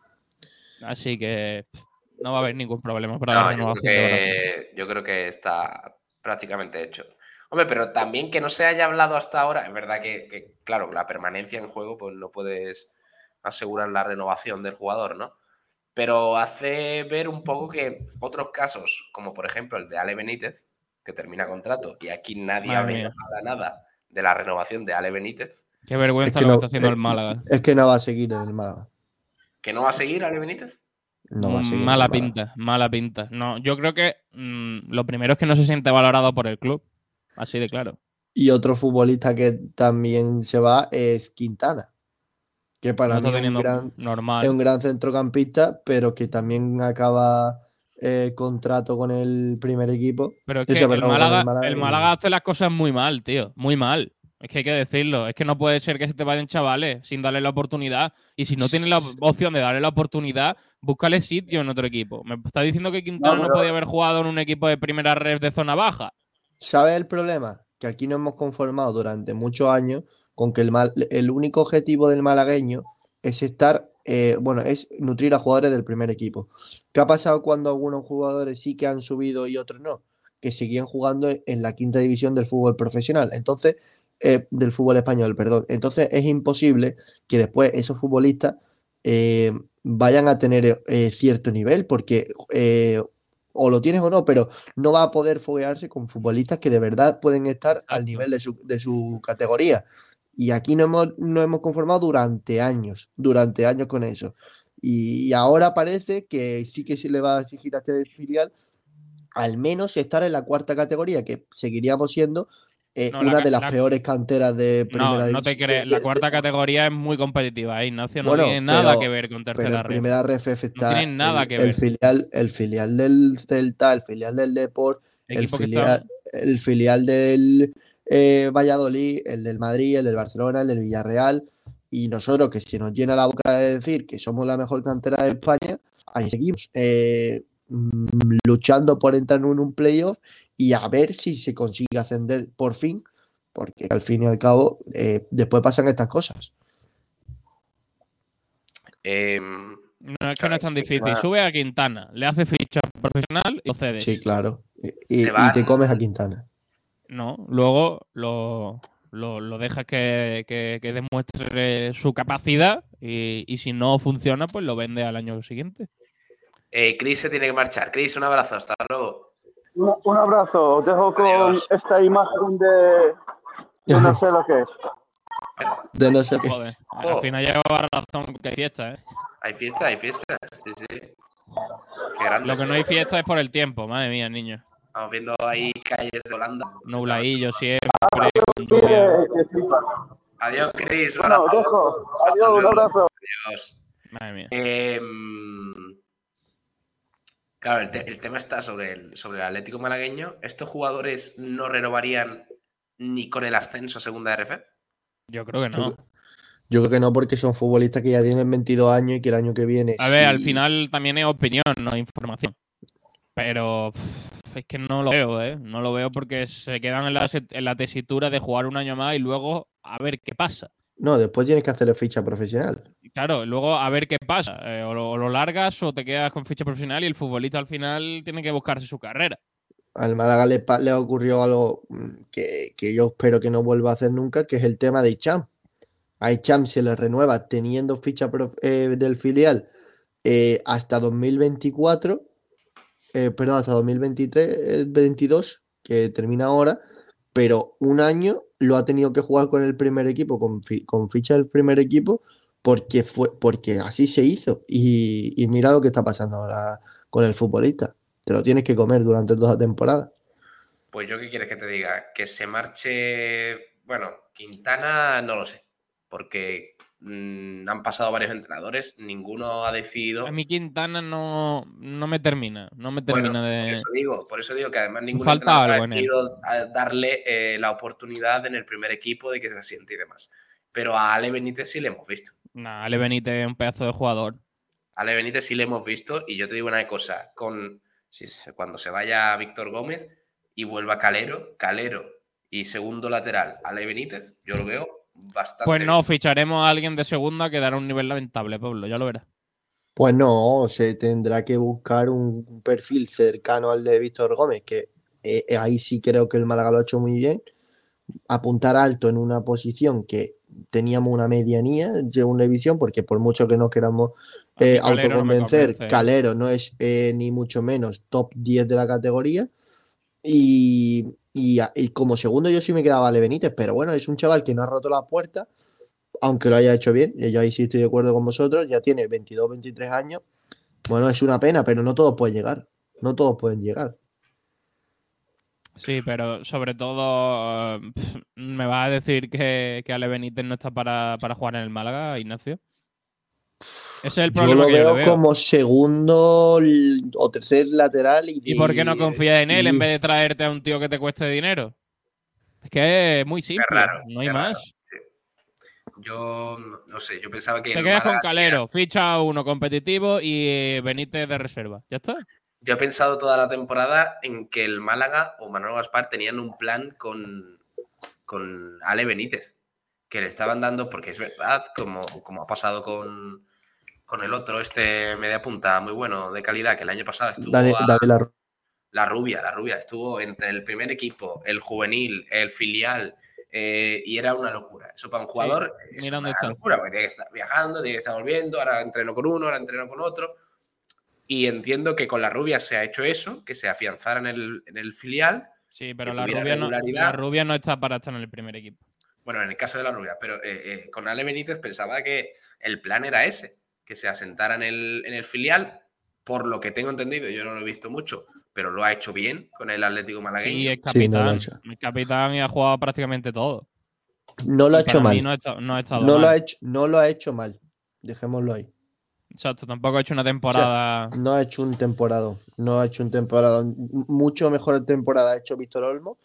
Así que pff, no va a haber ningún problema para No, la yo, creo renovación que, yo creo que está prácticamente hecho. Hombre, pero también que no se haya hablado hasta ahora, es verdad que, que, claro, la permanencia en juego, pues no puedes asegurar la renovación del jugador, ¿no? Pero hace ver un poco que otros casos, como por ejemplo el de Ale Benítez, que termina contrato, y aquí nadie Madre habla mía. nada, nada de la renovación de Ale Benítez, Qué vergüenza Es que lo que no- está haciendo eh, el Málaga. Es que no va a seguir en el Málaga. que no va a seguir Ale Benítez. No va a seguir en el mala pinta, mala pinta. No, yo creo que mm, lo primero es que no se siente valorado por el club. Así de claro. Y otro futbolista que también se va es Quintana, que para No mí es un gran, normal. es un gran centrocampista, pero que también acaba eh, contrato con el primer equipo. Pero es Ese, que el Málaga hace las cosas muy mal, tío. Muy mal. Es que hay que decirlo. Es que no puede ser que se te vayan chavales sin darle la oportunidad. Y si no tienes la opción de darle la oportunidad, búscale sitio en otro equipo. ¿Me está diciendo que Quintana no, pero- podía haber jugado en un equipo de primera red de zona baja? ¿Sabes el problema? Que aquí nos hemos conformado durante muchos años con que el, mal- el único objetivo del malagueño es estar, eh, bueno, es nutrir a jugadores del primer equipo. ¿Qué ha pasado cuando algunos jugadores sí que han subido y otros no? Que seguían jugando en la quinta división del fútbol profesional. Entonces, eh, del fútbol español, perdón. Entonces es imposible que después esos futbolistas eh, vayan a tener cierto nivel, porque o lo tienes o no, pero no va a poder foguearse con futbolistas que de verdad pueden estar al nivel de su, de su categoría. Y aquí nos hemos, nos hemos conformado durante años, durante años con eso. Y, y ahora parece que sí que se le va a exigir a este filial al menos estar en la cuarta categoría, que seguiríamos siendo eh, No, una de las la- peores canteras de No, primera no te división. crees. La de- cuarta categoría es muy competitiva, ¿eh, Ignacio. No Bueno, tiene nada pero- que ver con Pero tercera en red. primera ref está tienen nada el, que el ver. filial, el filial del Celta, el filial del Deport, el filial, el filial del eh, Valladolid, el del Madrid, el del Barcelona, el del Villarreal. Y nosotros, que se nos llena la boca de decir que somos la mejor cantera de España, ahí seguimos eh, mm, luchando por entrar en un playoff y a ver si se consigue ascender por fin, porque al fin y al cabo eh, después pasan estas cosas. Em, No es que no es tan difícil. Sube a Quintana, le hace ficha profesional y lo cedes. Sí, claro. Y, y- te comes a Quintana. No, luego lo, lo, lo dejas que, que- que demuestre su capacidad y, y si no funciona, pues lo vende al año siguiente. Eh, Chris se tiene que marchar. Chris, un abrazo. Hasta luego. Un, un abrazo. Os dejo con Adiós. esta imagen de, de no sé lo que es. De no sé qué. Joder, al Jo. final lleva razón que hay fiesta, ¿eh? Hay fiesta, hay fiesta. Sí, sí. Qué grande. Lo que no hay fiesta es por el tiempo, madre mía, niño. Estamos viendo ahí calles de Holanda. Nubladillo siempre, que flipa. Adiós, Chris. Un abrazo. dejo. Adiós, un abrazo. Adiós. Madre mía. Em, claro, el, te- el tema está sobre el, sobre el Atlético Malagueño. ¿Estos jugadores no renovarían ni con el ascenso a segunda RF? Yo creo que no. Yo creo que no, porque son futbolistas que ya tienen 22 años y que el año que viene. A ver, al final también es opinión, no es información. Pero pff, es que no lo veo, ¿eh? No lo veo porque se quedan en la, se- en la tesitura de jugar un año más y luego a ver qué pasa. No, después tienes que hacer ficha profesional. Claro, luego a ver qué pasa. Eh, o, lo, o lo largas o te quedas con ficha profesional y el futbolista al final tiene que buscarse su carrera. Al Málaga le, ocurrió algo mm, que, que yo espero que no vuelva a hacer nunca, que es el tema de Icham. A Icham se le renueva teniendo ficha eh, del filial eh, hasta 2024, eh, perdón, hasta 2023, eh, 22, que termina ahora, pero un año lo ha tenido que jugar con el primer equipo, con, con ficha del primer equipo, porque fue, porque así se hizo. Y, y mira lo que está pasando ahora con el futbolista. Te lo tienes que comer durante toda la temporada. Pues yo qué quieres que te diga, que se marche, bueno, Quintana no lo sé, porque mm, han pasado varios entrenadores, ninguno ha decidido... A mí Quintana no, no me termina, no me Bueno, termina por de... eso digo, por eso digo que además ningún Falta entrenador ha algo decidido a- darle eh, la oportunidad en el primer equipo de que se asiente y demás. Pero a Ale Benítez sí le hemos visto. Nah, Ale Benítez es un pedazo de jugador. A Ale Benítez sí le hemos visto y yo te digo una cosa, con si cuando se vaya Víctor Gómez y vuelva Calero, Calero y segundo lateral Ale Benítez, yo lo veo bastante Pues no, ficharemos a alguien de segunda que dará un nivel lamentable, Pablo, ya lo verás. Pues no, se tendrá que buscar un perfil cercano al de Víctor Gómez, que eh, eh, ahí sí creo que el Málaga lo ha hecho muy bien. Apuntar alto en una posición que teníamos una medianía en segunda división, porque por mucho que no queramos eh, Calero no autoconvencer, convence, ¿eh? Calero no es eh, ni mucho menos top 10 de la categoría. Y, y como segundo yo sí me quedaba Ale Benítez, pero bueno, es un chaval que no ha roto la puerta, aunque lo haya hecho bien, y yo ahí sí estoy de acuerdo con vosotros, ya tiene 22, 23 años. Bueno, es una pena, pero no todos pueden llegar. No todos pueden llegar. Sí, pero sobre todo, eh, ¿me vas a decir que, que Ale Benítez no está para, para jugar en el Málaga, Ignacio? Ese es el Yo problema lo que yo veo le veo. como segundo o tercer lateral. ¿Y, ¿Y por qué no confías en él en vez de traerte a un tío que te cueste dinero? Es que es muy simple, raro, no hay raro, más. sí. Yo no, sé, yo pensaba que Te quedas con Calero, ficha a uno competitivo y eh, Benítez de reserva. ¿Ya está? Yo he pensado toda la temporada en que el Málaga o Manuel Gaspar tenían un plan con, con Ale Benítez, que le estaban dando, porque es verdad, como, como ha pasado con, con el otro, este media punta muy bueno, de calidad, que el año pasado estuvo a- Larro- la rubia, la rubia, estuvo entre el primer equipo, el juvenil, el filial, eh, y era una locura. Eso para un jugador es mira dónde una está. locura, porque tiene que estar viajando, tiene que estar volviendo, ahora entreno con uno, ahora entreno con otro. Y entiendo que con la rubia se ha hecho eso, que se afianzara en el, en el filial. Sí, pero la rubia, no, la rubia no está para estar en el primer equipo. Bueno, en el caso de la rubia, pero eh, eh, con Ale Benítez pensaba que el plan era ese, que se asentara en el, en el filial, por lo que tengo entendido, yo no lo he visto mucho, pero lo ha hecho bien con el Atlético Malagueño. Y es Sí, no ha capitán. es capitán y ha jugado prácticamente todo. No lo ha hecho mal. No ha, estado- no ha estado No lo ha hecho, no lo ha hecho mal. Dejémoslo ahí. Exacto, tampoco ha hecho una temporada. No ha hecho un temporada. No ha hecho un temporada. Mucho mejor temporada ha hecho Víctor Olmo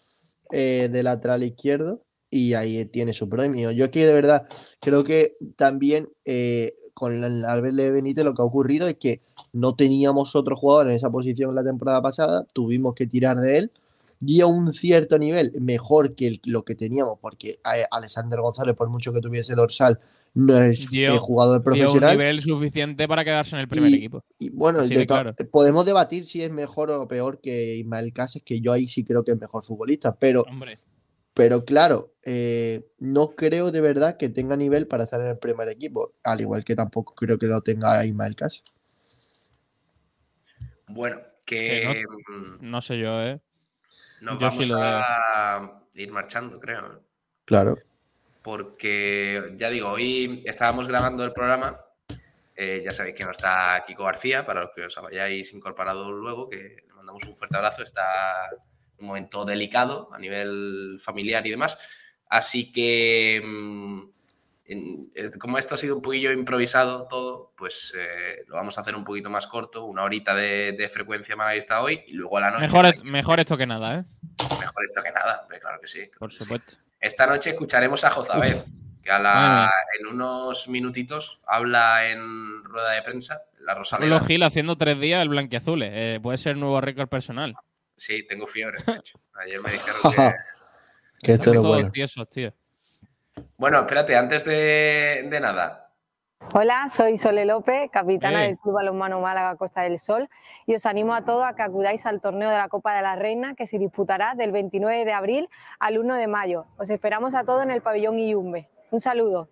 eh, de lateral izquierdo y ahí tiene su premio. Yo aquí de verdad creo que también eh, con el Albert Benítez lo que ha ocurrido es que no teníamos otro jugador en esa posición la temporada pasada, tuvimos que tirar de él y a un cierto nivel mejor que el- lo que teníamos, porque a- Alexander González, por mucho que tuviese dorsal, no es Dio- eh, jugador dio un profesional. nivel suficiente para quedarse en el primer Y- equipo. Y bueno, de claro. podemos debatir si es mejor o peor que Ismael Cases, que yo ahí sí creo que es mejor futbolista, pero, Hombre, pero claro, eh, no creo de verdad que tenga nivel para estar en el primer equipo, al igual que tampoco creo que lo tenga Ismael Cases. Bueno, que mm, no sé yo, ¿eh? nos yo sí vamos lo veo. a ir marchando, creo. Claro. Porque, ya digo, hoy estábamos grabando el programa. eh, ya sabéis que no está Kiko García, para los que os hayáis incorporado luego, que le mandamos un fuerte abrazo. Está un momento delicado a nivel familiar y demás. Así que, mm, eh, como esto ha sido un poquillo improvisado todo, pues eh, lo vamos a hacer un poquito más corto, una horita de, de frecuencia malaguista hoy y luego a la noche. Mejor, es- mejor esto que nada, ¿eh? mejor esto que nada, claro que sí. Por supuesto. Esta noche escucharemos a Jozabed, que a la, en unos minutitos habla en rueda de prensa, en la Rosaleda. Gil haciendo tres días el blanquiazules. Eh, puede ser nuevo récord personal. Sí, tengo fiebre, de hecho. Ayer me dijeron que... que esto es bueno. tiesos, tío. Bueno, espérate, antes de, de nada, Hola, soy Sole López, capitana Eh. del Club Balonmano Málaga Costa del Sol, y os animo a todos a que acudáis al torneo de la Copa de la Reina que se disputará del 29 de abril al 1 de mayo. Os esperamos a todos en el pabellón Iyumbe. Un saludo.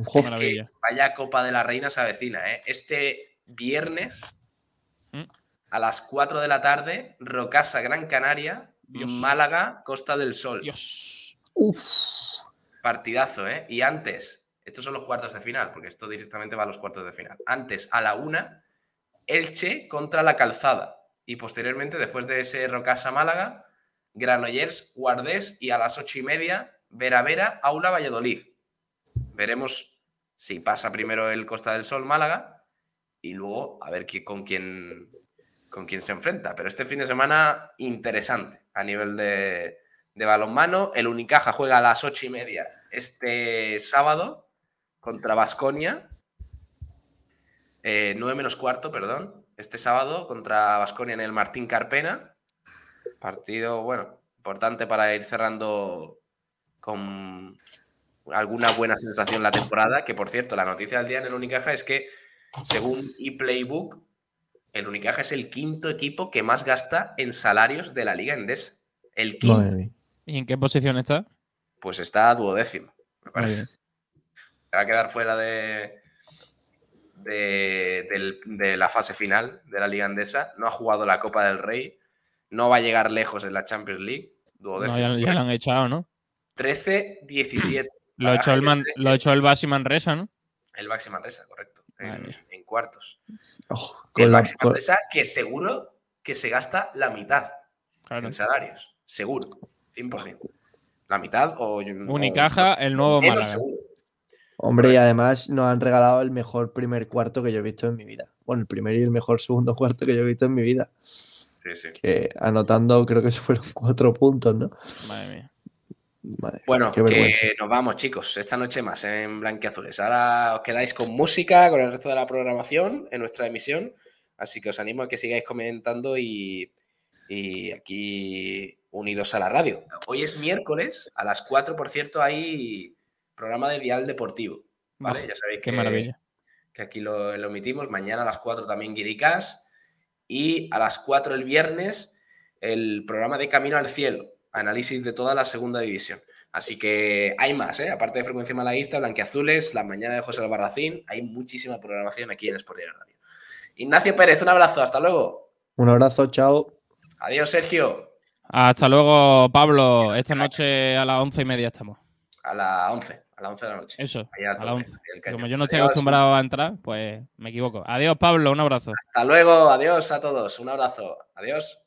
Es que vaya Copa de la Reina se avecina, ¿eh? Este viernes Mm. A las 4 de la tarde, Rocasa, Gran Canaria, Dios. Málaga, Costa del Sol. Dios. uf. Partidazo, ¿eh? Y antes, estos son los cuartos de final, porque esto directamente va a los cuartos de final. Antes, a la una, Elche contra la Calzada. y posteriormente, después de ese Rocasa Málaga, Granollers, Guardés y a las ocho y media, Vera Vera, Aula Valladolid. Veremos si pasa primero el Costa del Sol Málaga y luego a ver qué, con, quién, con quién se enfrenta. Pero este fin de semana interesante a nivel de, de balonmano. El Unicaja juega a las ocho y media este sábado contra Basconia. 9 menos cuarto, perdón. Este sábado contra Basconia en el Martín Carpena. Partido, bueno, importante para ir cerrando con alguna buena sensación la temporada. Que por cierto, la noticia del día en el Unicaja es que, según ePlaybook, el Unicaja es el quinto equipo que más gasta en salarios de la Liga Endesa. El quinto. ¿Y en qué posición está? Pues está duodécimo, me parece. Se va a quedar fuera de, de, del- de la fase final de la Liga Andesa. No ha jugado la Copa del Rey. No va a llegar lejos en la Champions League. No, Duodécimo. ya, ya lo han echado, ¿no? 13-17. Lo echó el, Man- lo echó el Basi Manresa, ¿no? El Baxi Manresa, correcto. Cuartos. Oh, El con la- Manresa que seguro que se gasta la mitad Claro. en salarios. Seguro. 100%. La mitad o... o Unicaja, incluso el nuevo menos Málaga. seguro. Hombre, y además nos han regalado el mejor primer cuarto que yo he visto en mi vida. Bueno, el primer y el mejor segundo cuarto que yo he visto en mi vida. Sí, sí. Que anotando, creo que fueron cuatro puntos, ¿no? Madre mía. Madre, Bueno, que nos vamos, chicos. Esta noche más en Blanquiazules. Ahora os quedáis con música, con el resto de la programación en nuestra emisión. Así que os animo a que sigáis comentando y, y aquí unidos a la radio. Hoy es miércoles, a las 4, por cierto, hay programa de Dial Deportivo. ¿Vale? Ah, ya sabéis Qué que, maravilla. que aquí lo, lo emitimos. Mañana a las 4 también Guiricas. Y a las 4 el viernes el programa de Camino al Cielo. Análisis de toda la segunda división. Así que hay más, ¿eh? Aparte de Frecuencia Malaguista, Blanquiazules, las mañanas de José Albarracín, hay muchísima programación aquí en Sport Direct Radio. Ignacio Pérez, un abrazo, hasta luego. Un abrazo, chao. Adiós, Sergio. Hasta luego, Pablo. Esta noche a las once y media estamos. A las 11, a las 11 de la noche. Eso, a las 11. hacia el cañón. Como yo no estoy Adiós. acostumbrado a entrar, pues me equivoco. Adiós, Pablo. Un abrazo. Hasta luego, adiós a todos. Un abrazo. Adiós.